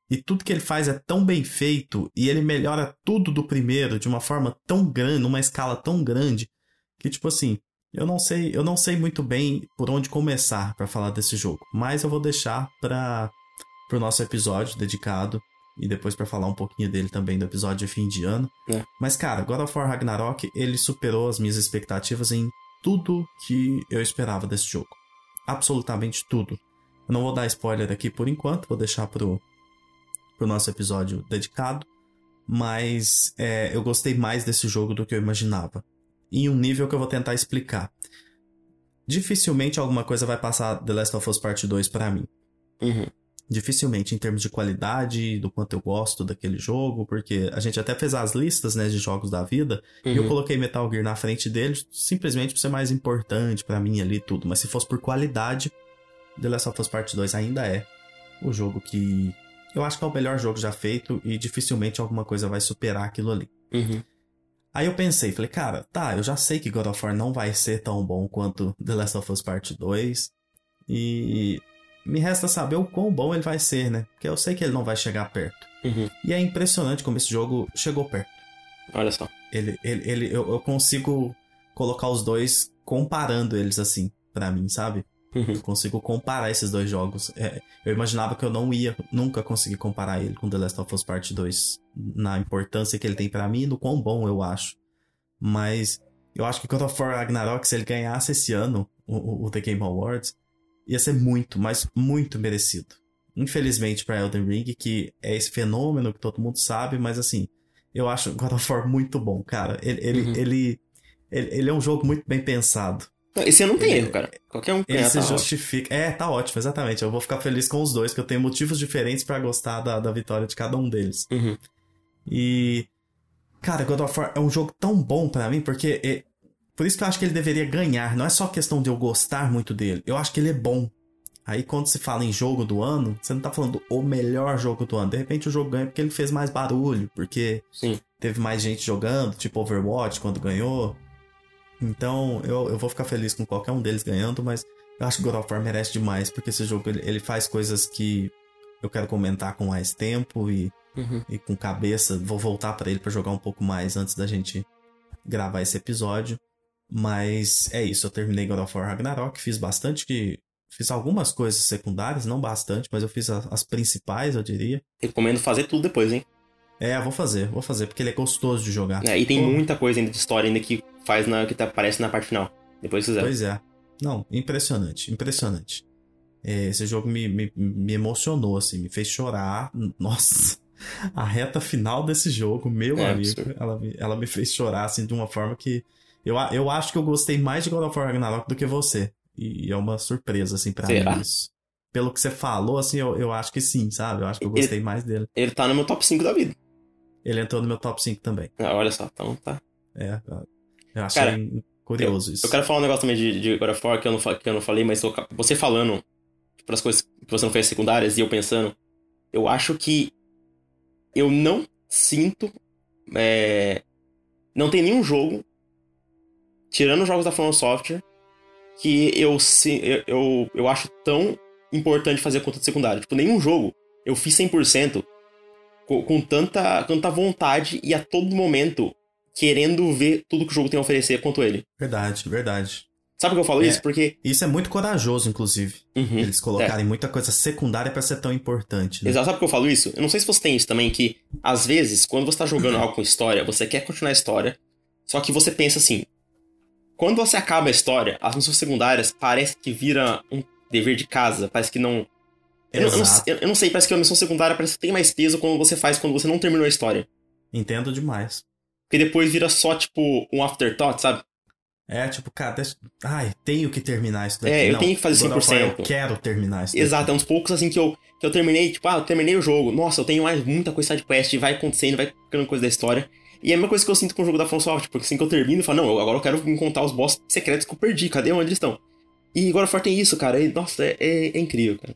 E tudo que ele faz é tão bem feito e ele melhora tudo do primeiro de uma forma tão grande, numa escala tão grande, que tipo assim, eu não sei, eu não sei muito bem por onde começar pra falar desse jogo, mas eu vou deixar para pro nosso episódio dedicado e depois pra falar um pouquinho dele também do episódio de fim de ano. É. Mas cara, God of War Ragnarok, ele superou as minhas expectativas em tudo que eu esperava desse jogo. Absolutamente tudo. Eu não vou dar spoiler aqui por enquanto, vou deixar pro pro nosso episódio dedicado, mas é, eu gostei mais desse jogo do que eu imaginava. Em um nível que eu vou tentar explicar. Dificilmente alguma coisa vai passar The Last of Us Part 2 pra mim. Uhum. Dificilmente em termos de qualidade, do quanto eu gosto daquele jogo, porque a gente até fez as listas né, de jogos da vida e eu Uhum. coloquei Metal Gear na frente deles simplesmente por ser mais importante pra mim ali tudo. Mas se fosse por qualidade, The Last of Us Part 2 ainda é o jogo que eu acho que é o melhor jogo já feito e dificilmente alguma coisa vai superar aquilo ali. Uhum. Aí eu pensei, falei, cara, tá, eu já sei que God of War não vai ser tão bom quanto The Last of Us Part 2 e me resta saber o quão bom ele vai ser, né? Porque eu sei que ele não vai chegar perto. Uhum. E é impressionante como esse jogo chegou perto. Olha só. Ele, ele, ele eu, eu consigo colocar os dois comparando eles assim, pra mim, sabe? Uhum. Eu consigo comparar esses dois jogos. É, eu imaginava que eu não ia nunca conseguir comparar ele com The Last of Us Part 2 na importância que ele tem pra mim e no quão bom eu acho. Mas eu acho que God of War Ragnarok, se ele ganhasse esse ano o, o- The Game Awards, ia ser muito, mas muito merecido. Infelizmente pra Elden Ring, que é esse fenômeno que todo mundo sabe, mas assim, eu acho God of War muito bom, cara. Ele, ele, Uhum. ele, ele, ele é um jogo muito bem pensado. Esse ano não tem Ele- erro, cara. Qualquer um Ele ganhar se tá ótimo. justifica. É, tá ótimo, exatamente. Eu vou ficar feliz com os dois, que eu tenho motivos diferentes pra gostar da, da vitória de cada um deles. Uhum. E. Cara, God of War é um jogo tão bom pra mim, porque. é- por isso que eu acho que ele deveria ganhar. Não é só questão de eu gostar muito dele. Eu acho que ele é bom. Aí quando se fala em jogo do ano, você não tá falando o melhor jogo do ano. De repente o jogo ganha porque ele fez mais barulho, porque Sim. teve mais gente jogando, tipo Overwatch quando ganhou. Então eu, eu vou ficar feliz com qualquer um deles ganhando, mas eu acho que God of War merece demais, porque esse jogo ele, ele faz coisas que eu quero comentar com mais tempo e, Uhum. e com cabeça. Vou voltar pra ele pra jogar um pouco mais antes da gente gravar esse episódio. Mas é isso, eu terminei God of War Ragnarok, fiz bastante que. Fiz algumas coisas secundárias, não bastante, mas eu fiz as, as principais, eu diria. Recomendo fazer tudo depois, hein? É, vou fazer, vou fazer, porque ele é gostoso de jogar. É, e tem muita coisa ainda de história ainda que faz na, que tá- aparece na parte final. Depois se quiser. Pois é. Não, impressionante, impressionante. É, esse jogo me, me, me emocionou, assim, me fez chorar. Nossa, a reta final desse jogo, meu É, amigo, absurdo. ela me, ela me fez chorar, assim, de uma forma que. Eu, eu acho que eu gostei mais de God of War Ragnarok do que você. E é uma surpresa, assim, pra Será? mim isso. Pelo que você falou, assim, eu, eu acho que sim, sabe? Eu acho que eu Ele- gostei mais dele. Ele tá no meu top 5 da vida. Ele entrou no meu top 5 também. Ah, olha só, então tá. É, eu achei Cara, curioso isso. Eu quero falar um negócio também de, de God of War que eu não, que eu não falei, mas você falando para as coisas que você não fez secundárias e eu pensando, eu acho que eu não sinto. é, não tem nenhum jogo, tirando os jogos da From Software, que eu, eu, eu, eu acho tão importante fazer conteúdo secundário. Tipo, nenhum jogo eu fiz 100% com, com tanta, tanta vontade e a todo momento querendo ver tudo que o jogo tem a oferecer quanto ele. Verdade, verdade. Sabe por que eu falo É. isso? Porque. Isso é muito corajoso, inclusive. Uhum, Eles colocarem muita coisa secundária pra ser tão importante, né? Exato, sabe por que eu falo isso? Eu não sei se você tem isso também, que às vezes, quando você tá jogando algo com história, você quer continuar a história, só que você pensa assim. Quando você acaba a história, as missões secundárias parece que vira um dever de casa, parece que não. Eu, não- eu não, eu- eu não sei, parece que a missão secundária parece que tem mais peso quando você faz quando você não terminou a história. Entendo demais. Porque depois vira só, tipo, um afterthought, sabe? É, tipo, cara, deixa... ai, tenho que terminar isso daqui. É, eu Não, tenho que fazer God of War, 100%. Eu quero terminar isso daqui. Exato, é uns poucos assim que eu, que eu terminei, tipo, ah, eu terminei o jogo. Nossa, eu tenho mais muita coisa side quest, vai acontecendo, vai ficando coisa da história. E é a mesma coisa que eu sinto com o jogo da Software, porque assim que eu termino, eu falo, não, eu- agora eu quero encontrar os boss secretos que eu perdi, cadê onde eles estão? E agora War tem isso, cara, e, nossa, é, é- é incrível, cara.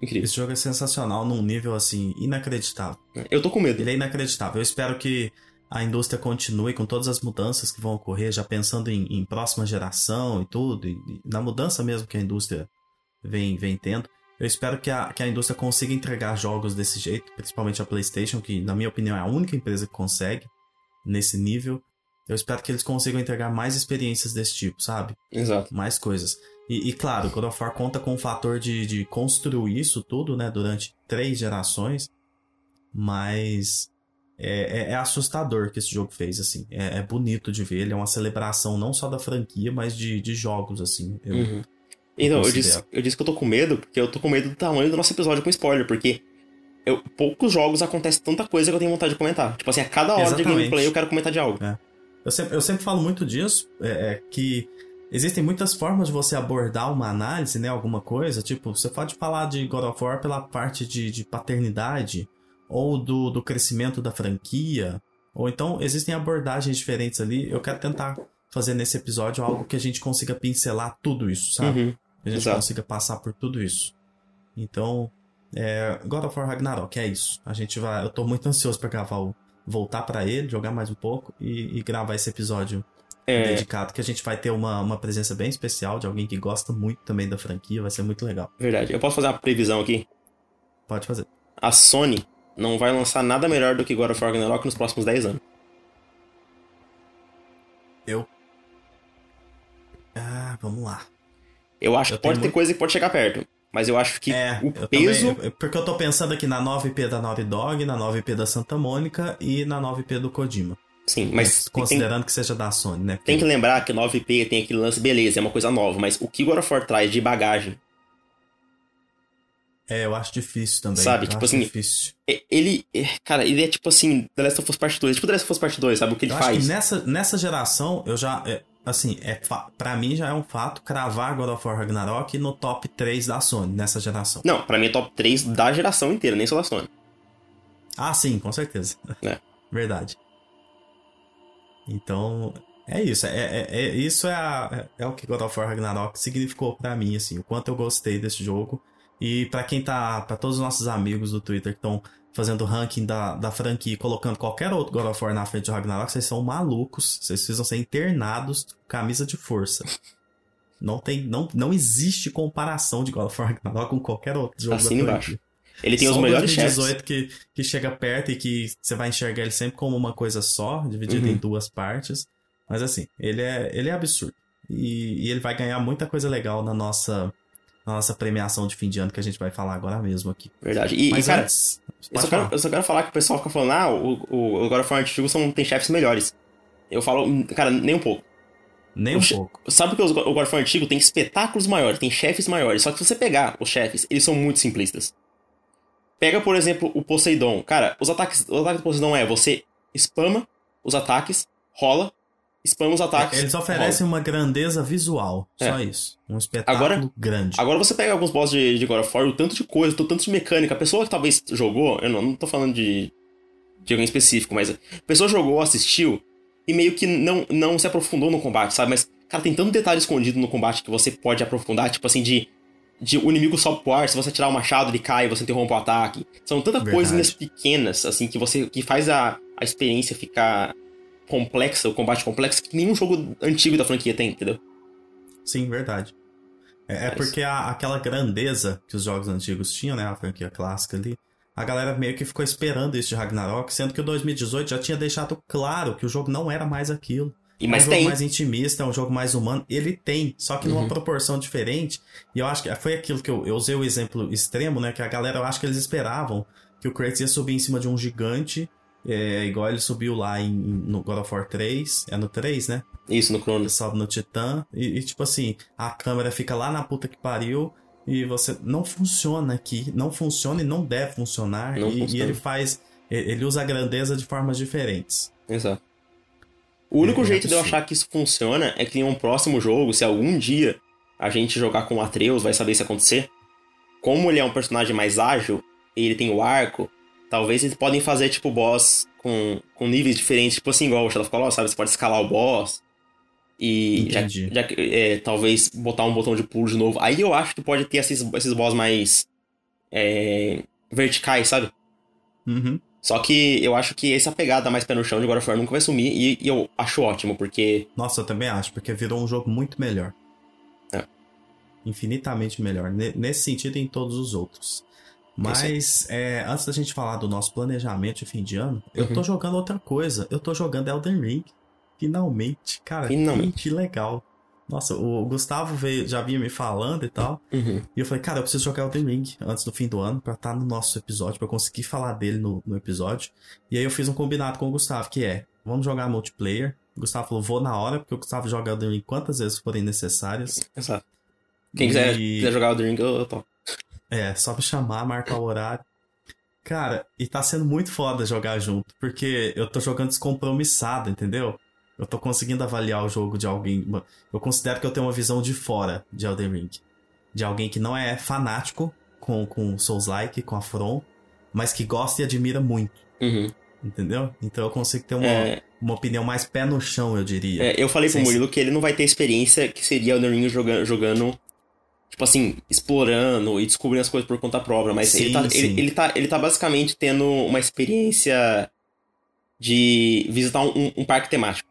Incrível. Esse jogo é sensacional num nível, assim, inacreditável. Eu tô com medo. Ele é inacreditável. Eu espero que a indústria continue com todas as mudanças que vão ocorrer, já pensando em, em próxima geração e tudo, e, e na mudança mesmo que a indústria vem, vem tendo. Eu espero que a, que a indústria consiga entregar jogos desse jeito, principalmente a PlayStation, que, na minha opinião, é a única empresa que consegue nesse nível. Eu espero que eles consigam entregar mais experiências desse tipo, sabe? Exato. mais coisas. E, e, claro, God of War conta com o fator de, de construir isso tudo, né, durante três gerações, mas é, é- é assustador que esse jogo fez, assim. É, é bonito de ver, ele é uma celebração não só da franquia, mas de, de jogos, assim. Eu- Uhum. Então, eu considero. disse, eu disse que eu tô com medo, porque eu tô com medo do tamanho do nosso episódio com spoiler, porque eu, poucos jogos acontece tanta coisa que eu tenho vontade de comentar. Tipo assim, a cada hora de Exatamente. gameplay eu quero comentar de algo. Eu sempre, eu sempre falo muito disso, é, é que existem muitas formas de você abordar uma análise, né? Alguma coisa. Tipo, você pode falar de God of War pela parte de, de paternidade, ou do, do crescimento da franquia, ou então existem abordagens diferentes ali. Eu quero tentar fazer nesse episódio algo que a gente consiga pincelar tudo isso, sabe? Uhum. Que a gente exato. consiga passar por tudo isso. Então, é, God of War Ragnarok, é isso. A gente vai. Eu tô muito ansioso pra gravar o. Voltar pra ele, jogar mais um pouco e, e gravar esse episódio É, dedicado, que a gente vai ter uma, uma presença bem especial de alguém que gosta muito também da franquia, vai ser muito legal. verdade. Eu posso fazer uma previsão aqui? Pode fazer. A Sony não vai lançar nada melhor do que God of War Ragnarok nos próximos 10 anos. Eu. Ah, vamos lá. Eu acho Eu que pode ter muito- coisa que pode chegar perto. Mas eu acho que É, o peso. também- porque eu tô pensando aqui na 9P da Naughty Dog, na 9P da Santa Mônica e na 9P do Kojima. Sim, mas tem, considerando que seja da Sony, né? tem que lembrar que 9P tem aquele lance, beleza, é uma coisa nova, mas o que God of War traz de bagagem, É, eu acho difícil também. Sabe, eu tipo assim, difícil. ele. é, Cara, ele é tipo assim, The Last of Us Part 2. Tipo The Last of Us Part 2, sabe o que ele Eu faz? nessa, nessa geração, eu já. é, assim, é, pra mim já é um fato cravar God of War Ragnarok no top 3 da Sony, nessa geração. Não, pra mim é top 3 da geração inteira, nem só da Sony. Ah, sim, com certeza. É. Verdade. Então, é isso. É, é- é- isso é, a- é o que God of War Ragnarok significou pra mim, assim, o quanto eu gostei desse jogo. E pra quem tá. Pra todos os nossos amigos do Twitter que estão fazendo o ranking da, da franquia e colocando qualquer outro God of War na frente do Ragnarok, vocês são malucos. Vocês precisam ser internados com camisa de força. Não tem. Não, não existe comparação de God of War Ragnarok com qualquer outro jogo Assina da embaixo. Ele tem Só os melhores chefes. 2018 que, que chega perto e que você vai enxergar ele sempre como uma coisa só, dividido Uhum. em duas partes. Mas assim, ele é, ele é absurdo. E, e ele vai ganhar muita coisa legal na nossa, na nossa premiação de fim de ano que a gente vai falar agora mesmo aqui. Verdade. E, e, Mas cara, antes. eu só, quero, falar. eu só quero falar que o pessoal fica falando, ah, o, o, God of War antigo são, tem chefes melhores. Eu falo, hum, cara, nem um pouco. Nem um o pouco. Sabe que os o God of War antigo tem espetáculos maiores, tem chefes maiores. Só que se você pegar os chefes, eles são muito simplistas. Pega, por exemplo, o Poseidon. Cara, os ataques, o ataque do Poseidon é você spama os ataques, rola, spama os ataques. Eles oferecem uma grandeza visual. Só isso. Um espetáculo Agora- grande. Agora você pega alguns boss de, de God of War, o tanto de coisa, o tanto de mecânica. A pessoa que talvez jogou, eu não, não tô falando de, de alguém específico, mas a pessoa jogou, assistiu e meio que não, não se aprofundou no combate, sabe? Mas, cara, tem tanto detalhe escondido no combate que você pode aprofundar, tipo assim, de. De o inimigo sobe pro ar, se você tirar o machado, ele cai, você interrompe o ataque. São tantas coisinhas pequenas, assim, que você. que faz a, a experiência ficar complexa, o combate complexo, que nenhum jogo antigo da franquia tem, entendeu? Sim, verdade. É, é Mas- porque a- aquela grandeza que os jogos antigos tinham, né? A franquia clássica ali. A galera meio que ficou esperando isso de Ragnarok, sendo que o 2018 já tinha deixado claro que o jogo não era mais aquilo. E, mas é um tem. jogo mais intimista, é um jogo mais humano. Ele tem, só que numa Uhum. proporção diferente. E eu acho que foi aquilo que eu, eu usei o exemplo extremo, né? Que a galera, eu acho que eles esperavam que o Kratos ia subir em cima de um gigante, é, igual ele subiu lá em, no God of War 3. É no 3, né? Isso, no Ele Cronos. sobe no Titã. E, e, tipo assim, a câmera fica lá na puta que pariu. E você. Não funciona aqui. Não funciona e não deve funcionar. Não e, e ele faz. Ele usa a grandeza de formas diferentes. Exato. O único É, é jeito de eu achar que isso funciona é que em um próximo jogo, se algum dia a gente jogar com o Atreus, vai saber se acontecer. Como ele é um personagem mais ágil e ele tem o arco, talvez eles podem fazer, tipo, boss com, com níveis diferentes, tipo assim, igual o Shadow of Colossus, sabe? Você pode escalar o boss e já, Entendi. já, é, talvez botar um botão de pulo de novo. Aí eu acho que pode ter esses, esses boss mais é, verticais, sabe? Uhum. Só que eu acho que essa pegada mais pé no chão de God of War nunca vai sumir e, e eu acho ótimo, porque Nossa, eu também acho, porque virou um jogo muito melhor. É. Infinitamente melhor. ne- Nesse sentido e em todos os outros. Mas, é, antes da gente falar do nosso planejamento de fim de ano, eu Uhum. tô jogando outra coisa. Eu tô jogando Elden Ring. Finalmente. Cara, Finalmente. Que, legal. Nossa, o Gustavo veio, já vinha me falando e tal. Uhum. E eu falei, cara, eu preciso jogar Elden Ring antes do fim do ano pra estar no nosso episódio, pra eu conseguir falar dele no, no episódio. E aí eu fiz um combinado com o Gustavo, que é, vamos jogar multiplayer. O Gustavo falou, vou na hora, porque o Gustavo joga Elden Ring quantas vezes forem necessárias. Exato. Quem quiser, E- quiser jogar o Drink, eu, eu topo. É, só me chamar, marcar o horário. Cara, e tá sendo muito foda jogar junto, porque eu tô jogando descompromissado, entendeu? Eu tô conseguindo avaliar o jogo de alguém. Eu considero que eu tenho uma visão de fora de Elden Ring. De alguém que não é fanático com, com Souls-like, com a From, mas que gosta e admira muito, Uhum. entendeu? Então eu consigo ter uma, É, uma opinião mais pé no chão, eu diria. é, eu falei pro Sim, Murilo que ele não vai ter experiência que seria o Ring jogando, jogando, tipo assim, explorando e descobrindo as coisas por conta própria, mas ele, Sim, tá, sim. ele, ele, tá, ele tá basicamente tendo uma experiência de visitar um, um parque temático.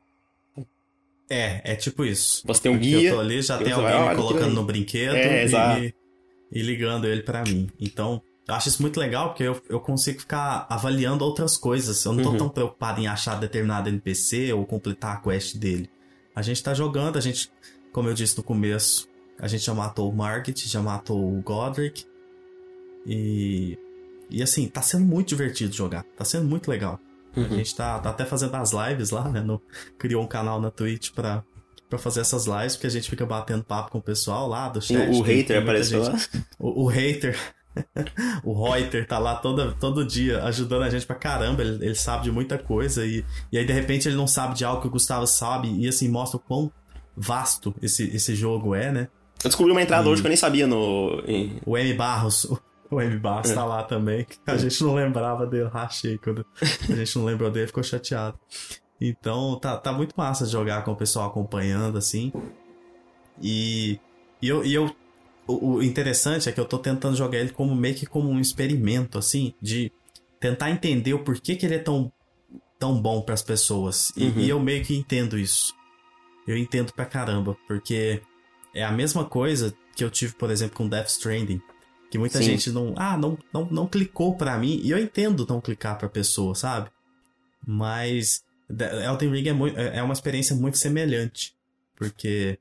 É, é tipo isso. Você tem um Porque guia, Eu tô ali, já tem vai, alguém me colocando no brinquedo É, e, e- ligando ele pra mim. Então, eu acho isso muito legal porque eu, eu consigo ficar avaliando outras coisas. Eu não tô Uhum. tão preocupado em achar determinado NPC ou completar a quest dele. A gente tá jogando, a gente, como eu disse no começo, a gente já matou o Margit, já matou o Godric. E. E assim, tá sendo muito divertido jogar. Tá sendo muito legal. A Uhum. gente tá, tá até fazendo as lives lá, né? No, criou um canal na Twitch pra, pra fazer essas lives, porque a gente fica batendo papo com o pessoal lá do chat. o tem- hater apareceu lá. O, o hater. o Reuter tá lá toda, todo dia ajudando a gente pra caramba. Ele, ele sabe de muita coisa. E, e aí, de repente, ele não sabe de algo que o Gustavo sabe. E assim, mostra o quão vasto esse, esse jogo é, né? Eu descobri uma entrada E- hoje que eu nem sabia no. em- O M Barros. o- M Barros É. tá lá também. A gente não lembrava dele, rachei. Quando a gente não lembrou dele, ficou chateado. Então, tá, tá muito massa jogar com o pessoal acompanhando, assim. E, e eu. E eu o, o interessante é que eu tô tentando jogar ele como meio que como um experimento, assim, de tentar entender o porquê que ele é tão, tão bom pras pessoas. E, Uhum. e eu meio que entendo isso. Eu entendo pra caramba, porque é a mesma coisa que eu tive, por exemplo, com Death Stranding. Que muita Sim. gente não. Ah, não, não, não clicou pra mim. E eu entendo não clicar pra pessoa, sabe? Mas. Elden Ring é, mui- é uma experiência muito semelhante. Porque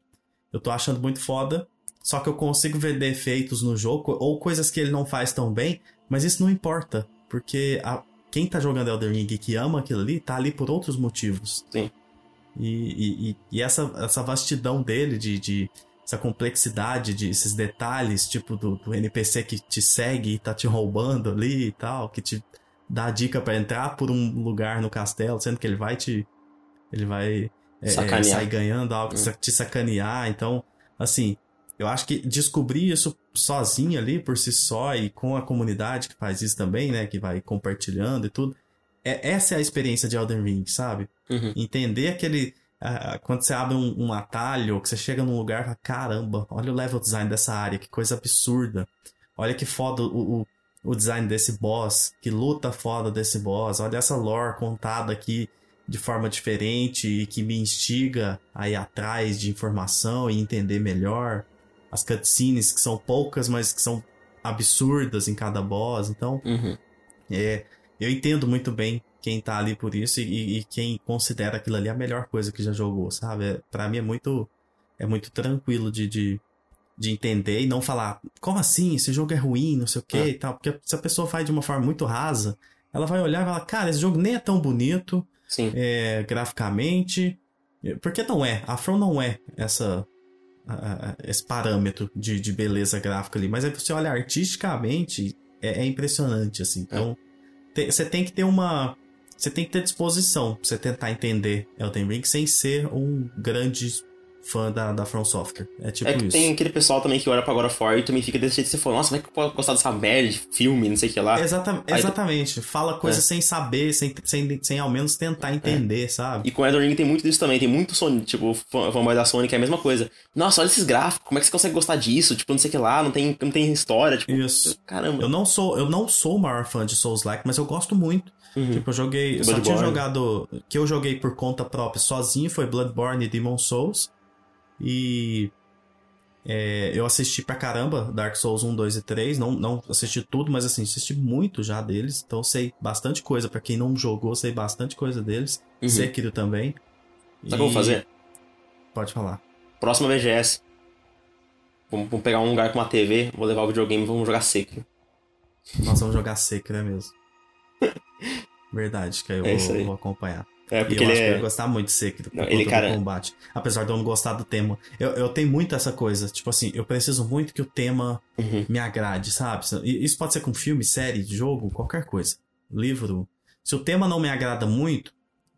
eu tô achando muito foda. Só que eu consigo ver defeitos no jogo, ou coisas que ele não faz tão bem, mas isso não importa. Porque a- quem tá jogando Elden Ring e que ama aquilo ali, tá ali por outros motivos. Sim. E, e, e- e essa, essa vastidão dele, de, de essa complexidade, de esses detalhes, tipo do, do NPC que te segue e tá te roubando ali e tal, que te dá a dica pra entrar por um lugar no castelo, sendo que ele vai te. Ele vai é, é, sair ganhando algo, Hum. te sacanear. Então, assim, eu acho que descobrir isso sozinho ali, por si só, e com a comunidade que faz isso também, né? Que vai compartilhando e tudo. É, essa é a experiência de Elden Ring, sabe? Uhum. Entender aquele. Ah, quando você abre um, um atalho, que você chega num lugar e fala, caramba, olha o level design dessa área, que coisa absurda. Olha que foda o, o, o design desse boss, que luta foda desse boss. Olha essa lore contada aqui de forma diferente e que me instiga a ir atrás de informação e entender melhor. As cutscenes, que são poucas, mas que são absurdas em cada boss. Então, Uhum. é, eu entendo muito bem quem tá ali por isso e, e quem considera aquilo ali a melhor coisa que já jogou, sabe? É, pra mim é muito, é muito tranquilo de, de, de entender e não falar, como assim? Esse jogo é ruim, não sei o que É. e tal. Porque se a pessoa faz de uma forma muito rasa, ela vai olhar e falar, cara, esse jogo nem é tão bonito, é, graficamente. Porque não é. A From não é essa, a- esse parâmetro de, de beleza gráfica ali. Mas aí você olha artisticamente, é, é impressionante, assim. Então, te- você tem que ter uma. Você tem que ter disposição pra você tentar entender Elden Ring sem ser um grande fã da, da From Software. É tipo É que isso. tem aquele pessoal também que olha pra God of War e também fica desse jeito você falou, nossa, como é que eu posso gostar dessa merda de filme, não sei o que lá. Exata- Aí- exatamente. Fala coisa É. sem saber, sem, sem, sem ao menos tentar entender, sabe? E com Elden Ring tem muito disso também, tem muito Sony, tipo, fã- fanboy da Sony que é a mesma coisa. Nossa, olha esses gráficos, como é que você consegue gostar disso? Tipo, não sei o que lá, não tem, não tem história, tipo, Isso. caramba. Eu não sou, eu não sou o maior fã de Souls-like, mas eu gosto muito. Uhum. Tipo, eu joguei, eu só tinha jogado que eu joguei por conta própria sozinho foi Bloodborne e Demon Souls. E é, eu assisti pra caramba Dark Souls 1, 2 e 3, não não assisti tudo, mas assim, assisti muito já deles, então sei bastante coisa Pra quem não jogou, sei bastante coisa deles. Uhum. Sekiro também. Sabe o que eu vou fazer? Pode falar. Próxima BGS. Vamos, vamos pegar um lugar com uma TV, vou levar o videogame e vamos jogar Sekiro. Nós vamos jogar Sekiro, é mesmo. Verdade, que aí eu É vou, vou acompanhar. É, E porque eu ele acho que eu é. ia gostar muito de Sekiro por Não, ele, do cara- combate. Apesar de eu não gostar do tema. Eu, eu tenho muito essa coisa. Tipo assim, eu preciso muito que o tema Uhum. me agrade, sabe? E Isso pode ser com filme, série, jogo, qualquer coisa. Livro. Se o tema não me agrada muito,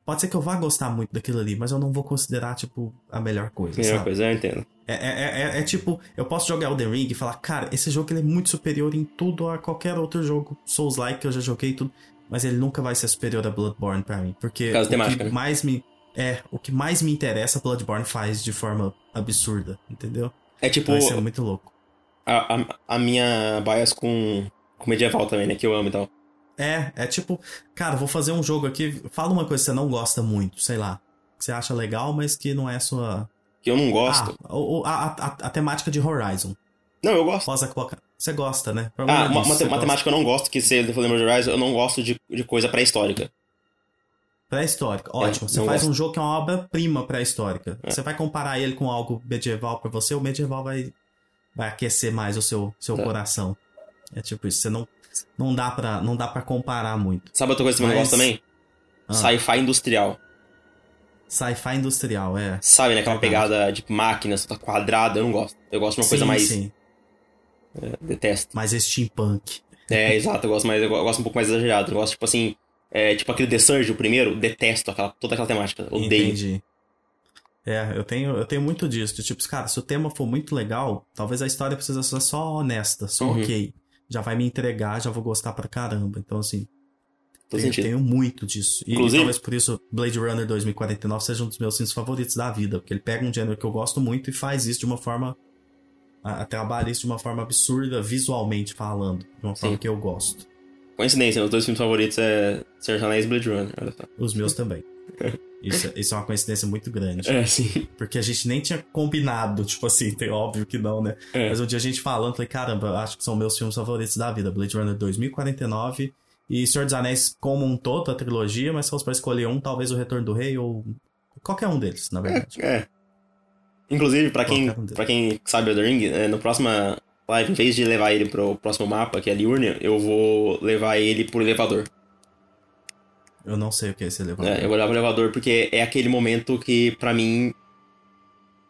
pode ser que eu vá gostar muito daquilo ali, mas eu não vou considerar, tipo, a melhor coisa, Melhor sabe? coisa, eu entendo. É, é, é, é tipo, eu posso jogar Elden Ring e falar, cara, esse jogo ele é muito superior em tudo a qualquer outro jogo Souls-like que eu já joguei e tudo, mas ele nunca vai ser superior a Bloodborne pra mim, porque o temática, que né? mais me é, o que mais me interessa Bloodborne faz de forma absurda, entendeu? É tipo Então isso é muito louco. a, a, a minha bias com, com medieval também, né? Que eu amo e tal. É, é tipo, cara, vou fazer um jogo aqui, fala uma coisa que você não gosta muito, sei lá, que você acha legal, mas que não é a sua Que eu não gosto. Ah, o- a, a, a temática de Horizon. Não, eu gosto. Pós Você gosta, né? Ah, você uma, gosta. matemática que eu não gosto, que você falou Memory Rise, eu não gosto de, de coisa pré-histórica. Pré-histórica, ótimo. você não faz gosto. um jogo que é uma obra-prima pré-histórica. É. Você vai comparar ele com algo medieval pra você, o medieval vai, vai aquecer mais o seu, seu Tá. coração. É tipo isso, você não, não dá pra, não dá pra comparar muito. Sabe outra coisa que eu não Mas- gosto também? Ah. Sci-fi industrial. Sci-fi industrial, é. Sabe, né? Aquela pegada de máquinas, toda quadrada, eu não gosto. Eu gosto de uma coisa Sim, mais. Sim, Detesto. mais steampunk. É, exato, eu gosto mais, eu gosto um pouco mais exagerado. Eu gosto, tipo assim, é, tipo aquele The Surge, o primeiro, detesto aquela, toda aquela temática. Odeio. Entendi. É, eu tenho, eu tenho muito disso. de Tipo, cara, se o tema for muito legal, talvez a história precisa ser só honesta, só Uhum. ok. Já vai me entregar, já vou gostar pra caramba. Então, assim, Faz tenho, sentido. tenho muito disso. E, Inclusive- talvez por isso Blade Runner 2049 seja um dos meus filmes favoritos da vida. Porque ele pega um gênero que eu gosto muito e faz isso de uma forma. A, trabalha isso de uma forma absurda, visualmente falando. De uma forma Sim. que eu gosto. Coincidência, meus dois filmes favoritos é Senhor dos Anéis e Blade Runner. Os meus também. Isso, isso é uma coincidência muito grande. É, sim. Porque a gente nem tinha combinado, tipo assim, tem óbvio que não, né? É. Mas um dia a gente falando, falei, caramba, acho que são meus filmes favoritos da vida. Blade Runner 2049 e Senhor dos Anéis como um todo, a trilogia, mas se fosse pra escolher um, talvez o Retorno do Rei ou qualquer um deles, na verdade. É. Inclusive, pra quem, pra quem sabe o The Ring, é, no próxima live, em vez de levar ele pro próximo mapa, que é Liurnia, eu vou levar ele pro elevador. Eu não sei o que é esse elevador. É, eu vou levar pro elevador porque é aquele momento que, pra mim.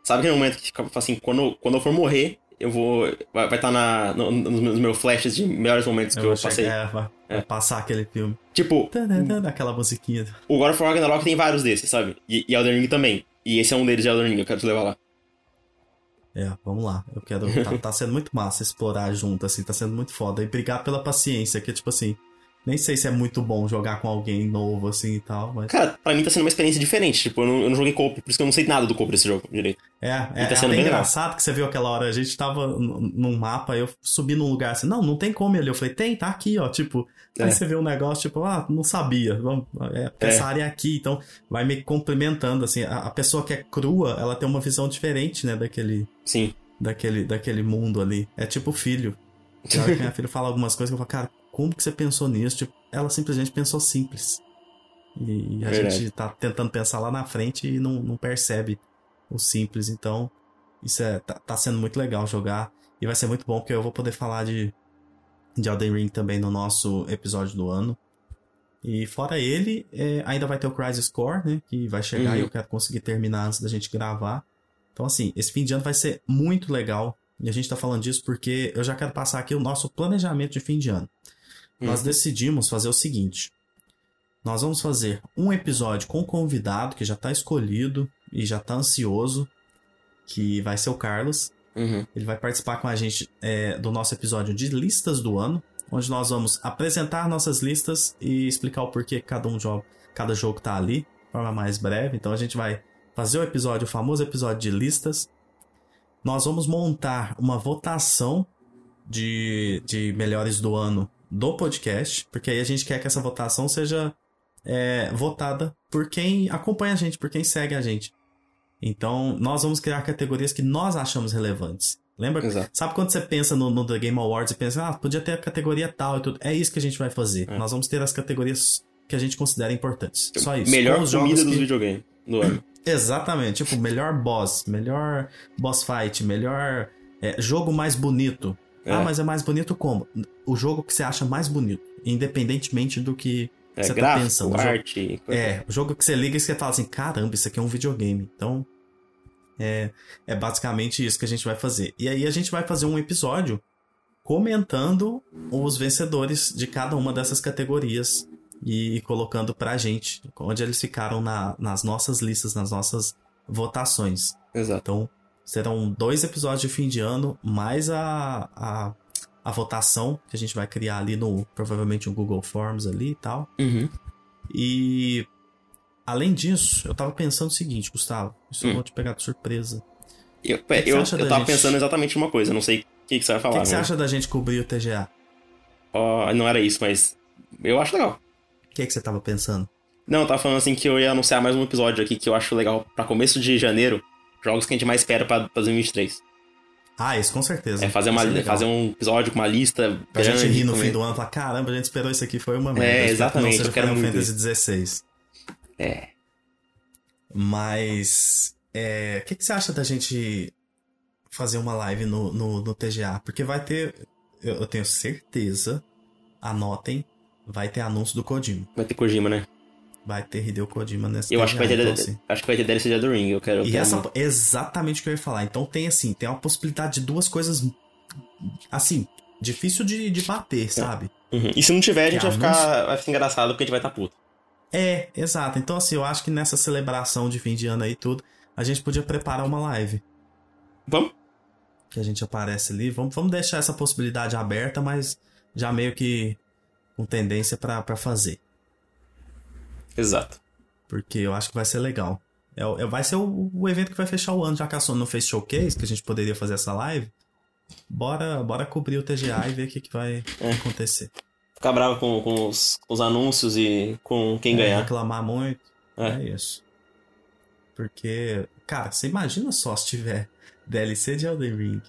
Sabe aquele momento que fica assim, quando, quando eu for morrer, eu vou. Vai estar na, no- nos meus- flashes de melhores momentos que eu, vou chegar- passei. é, vai, vai passar aquele filme. Tipo, Tadadá, Aquela musiquinha. o God of War Ragnarok tem vários desses, sabe? E, e Elden Ring também. E esse é um deles de Elden Ring, eu quero te levar lá. É, vamos lá. Eu quero. Tá, tá sendo muito massa explorar junto, assim, tá sendo muito foda. E obrigado pela paciência, que tipo assim. Nem sei se é muito bom jogar com alguém novo, assim e tal, mas. Cara, pra mim tá sendo uma experiência diferente. Tipo, eu não, eu não joguei coop, por isso que eu não sei nada do coop desse jogo direito. É, é, tá é sendo até bem legal. engraçado que você viu aquela hora, a gente tava num mapa, eu subi num lugar assim, não, não tem como ali. Eu falei, tem, tá aqui, ó, tipo, É. aí você vê um negócio, tipo, ah, não sabia, vamos, é, É. essa área é aqui, então vai me complementando, assim, a, a pessoa que é crua, ela tem uma visão diferente, né, daquele, Sim. daquele, daquele mundo ali. É tipo filho. Hora que minha filha fala algumas coisas, eu falo, cara, como que você pensou nisso? Tipo, ela simplesmente pensou simples. E a Verdade. gente tá tentando pensar lá na frente e não, não percebe o simples. Então, isso é, tá, tá sendo muito legal jogar. E vai ser muito bom porque eu vou poder falar de, de Elden Ring também no nosso episódio do ano. E fora ele, é, ainda vai ter o Crisis Core, né? Que vai chegar Uhum. e eu quero conseguir terminar antes da gente gravar. Então, assim, esse fim de ano vai ser muito legal. E a gente tá falando disso porque eu já quero passar aqui o nosso planejamento de fim de ano. Nós Uhum. decidimos fazer o seguinte: nós vamos fazer um episódio com convidado que já tá escolhido e já tá ansioso, que vai ser o Carlos. Uhum. Ele vai participar com a gente é, do nosso episódio de listas do ano, onde nós vamos apresentar nossas listas e explicar o porquê que cada um joga, cada jogo tá ali, de forma mais breve. Então a gente vai fazer o episódio, o famoso episódio de listas. Nós vamos montar uma votação de, de melhores do ano do podcast, porque aí a gente quer que essa votação seja é, votada por quem acompanha a gente, por quem segue a gente. Então, nós vamos criar categorias que nós achamos relevantes. Lembra? Exato. Sabe quando você pensa no, no The Game Awards e pensa, ah, podia ter a categoria tal e tudo? É isso que a gente vai fazer. É. Nós vamos ter as categorias que a gente considera importantes. Só isso. Melhor comida dos que- videogames do ano. Exatamente. Tipo, melhor boss, melhor boss fight, melhor é, jogo mais bonito. É. Ah, mas é mais bonito como? O jogo que você acha mais bonito, independentemente do que É, você tá gráfico, pensando. O jogo- arte. é, o jogo que você liga e você fala assim, caramba, isso aqui é um videogame. Então, é, é basicamente isso que a gente vai fazer. E aí a gente vai fazer um episódio comentando os vencedores de cada uma dessas categorias e colocando pra gente onde eles ficaram na- nas nossas listas, nas nossas votações. Exato. Então, serão dois episódios de fim de ano, mais a, a, a votação que a gente vai criar ali no, provavelmente, um Google Forms ali e tal. Uhum. E além disso, eu tava pensando o seguinte, Gustavo, isso eu Hum. vou te pegar de surpresa. Eu, que você eu, eu tava gente? pensando exatamente uma coisa, não sei o que, que você vai O falar. que, que você né? acha da gente cobrir o TGA? Ó, não era isso, mas eu acho legal. O que, que você tava pensando? Não, eu tava falando assim que eu ia anunciar mais um episódio aqui que eu acho legal pra começo de janeiro. Jogos que a gente mais espera pra, pra 2023. Ah, isso com certeza. É fazer, uma, é fazer um episódio com uma lista Pra grande. gente rir no fim do ano e falar, caramba, a gente esperou isso aqui, foi uma merda. É, Espero que exatamente, Não eu quero Final muito Fantasy XVI. É. Mas, é, o que, que você acha da gente fazer uma live no, no, no TGA? Porque vai ter, eu, eu tenho certeza, anotem, vai ter anúncio do Kojima. Vai ter Kojima, né? Vai ter Hideo Kojima nesse Eu acho que vai ter, então, assim, acho que vai ter DLC de The Ring. Eu quero. eu E quero essa é exatamente o que eu ia falar. Então tem assim, tem uma possibilidade de duas coisas assim, difícil de, de bater, sabe? Uhum. E se não tiver, a gente Que vai ficar, vai ficar engraçado porque a gente vai estar puto. É, exato. Então assim, eu acho que nessa celebração de fim de ano aí e tudo, a gente podia preparar uma live. Vamos? Que a gente aparece ali. Vamos, vamos deixar essa possibilidade aberta, mas já meio que com tendência pra fazer. Exato. Porque eu acho que vai ser legal. É, é- vai ser o, o evento que vai fechar o ano, já que a Sony não fez showcase, que a gente poderia fazer essa live. Bora, bora cobrir o TGA e ver o que, que vai É. acontecer. Ficar bravo com, com os, com os anúncios e com quem É, ganhar. reclamar muito. É. É. isso. Porque, cara, você imagina só se tiver DLC de Elden Ring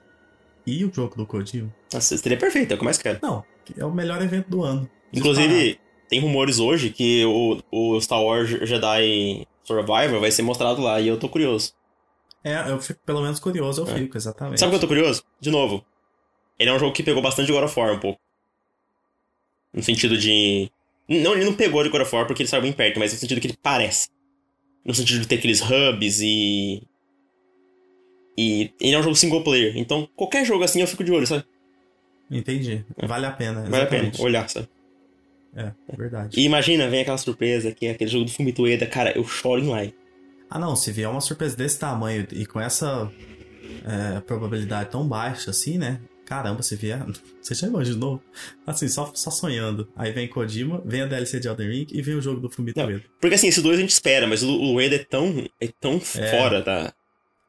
e o jogo do Kojima? Nossa, seria perfeito, é o que mais quero. Não, é o melhor evento do ano. Inclusive, tem rumores hoje que o, o Star Wars Jedi Survivor vai ser mostrado lá e eu tô curioso. É, eu fico pelo menos curioso, eu É. fico, exatamente. Sabe o que eu tô curioso? De novo, ele é um jogo que pegou bastante de God of War um pouco. No sentido de. Não, ele não pegou de God of War porque ele saiu bem perto, mas no sentido que ele parece. No sentido de ter aqueles hubs e. E ele é um jogo single player. Então, qualquer jogo assim eu fico de olho, sabe? Entendi. Vale a pena. Vale a pena exatamente. olhar, sabe? É, verdade. E imagina, vem aquela surpresa que é aquele jogo do Fumito Ueda, cara, eu choro em live. Ah, não, se vier uma surpresa desse tamanho e com essa é, probabilidade tão baixa assim, né? Caramba, se vier. Você já imaginou? Assim, só, só sonhando. Aí vem Kojima, vem a DLC de Elden Ring e vem o jogo do Fumito. Ueda. Porque assim, esses dois a gente espera, mas o, o Ueda é tão, é tão É. fora da.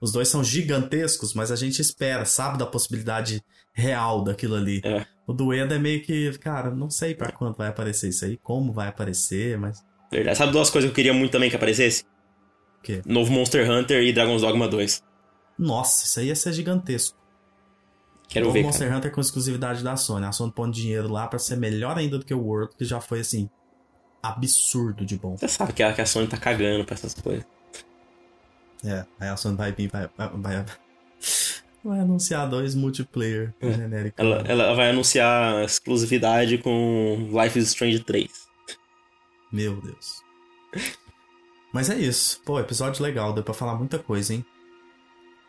Os dois são gigantescos, mas a gente espera, sabe da possibilidade real daquilo ali. É. O do Eda é meio que, cara, não sei pra quando vai aparecer isso aí, como vai aparecer, mas. Verdade. Sabe duas coisas que eu queria muito também que aparecesse? O quê? Novo Monster Hunter e Dragon's Dogma 2. Nossa, isso aí ia ser gigantesco. Quero o ver, Monster cara. Hunter com exclusividade da Sony. A Sony pondo dinheiro lá pra ser melhor ainda do que o World, que já foi assim. absurdo de bom. Você sabe que a, que a Sony tá cagando pra essas coisas. É, aí a Sony vai vir, vai, vai, vai, anunciar dois multiplayer É. genéricos. Ela, ela vai anunciar exclusividade com Life is Strange 3. Meu Deus. Mas é isso. Pô, episódio legal, deu pra falar muita coisa, hein?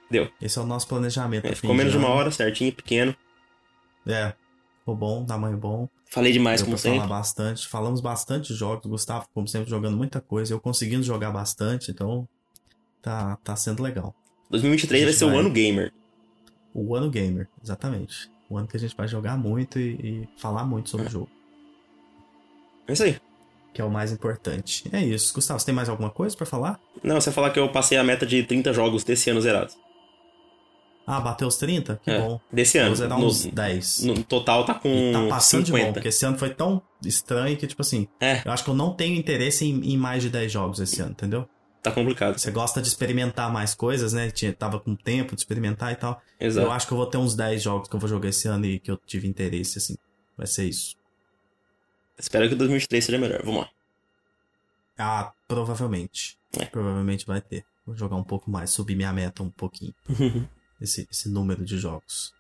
Deu. Esse é o nosso planejamento. É, ficou menos de uma hora, certinho, pequeno. É. Ficou bom, tamanho bom. Falei demais, Deu como pra falar sempre. bastante. Falamos bastante de jogos. Gustavo, como sempre, jogando muita coisa. Eu conseguindo jogar bastante, então tá, tá sendo legal. 2023 A vai ser o vai- ano gamer. O ano gamer, exatamente. O ano que a gente vai jogar muito e, e falar muito sobre o jogo. É isso aí. Que é o mais importante. É isso. Gustavo, você tem mais alguma coisa pra falar? Não, você falar que eu passei a meta de 30 jogos desse ano zerados. Ah, bateu os 30? Que É, bom. Desse ano. Vou zerar No, uns 10. no total tá com E tá passando de bom, 50. porque esse ano foi tão estranho que, tipo assim, É, eu acho que eu não tenho interesse em, em mais de 10 jogos esse ano, entendeu? Tá complicado. Você gosta de experimentar mais coisas, né? Tinha, tava com tempo de experimentar e tal. Exato. Eu acho que eu vou ter uns 10 jogos que eu vou jogar esse ano e que eu tive interesse, assim. Vai ser isso. Espero que o 2023 seja melhor. Vamos lá. Ah, provavelmente. É. Provavelmente vai ter. Vou jogar um pouco mais, subir minha meta um pouquinho. esse, esse número de jogos.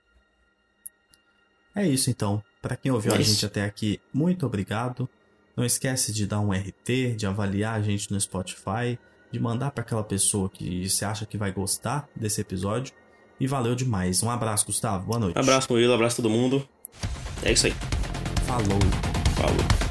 É isso então. Pra quem ouviu É a gente até aqui, muito obrigado. Não esquece de dar um RT, de avaliar a gente no Spotify, de mandar pra aquela pessoa que você acha que vai gostar desse episódio. E valeu demais. Um abraço, Gustavo. Boa noite. Abraço, Murilo. Abraço todo mundo. É isso aí. Falou. Falou.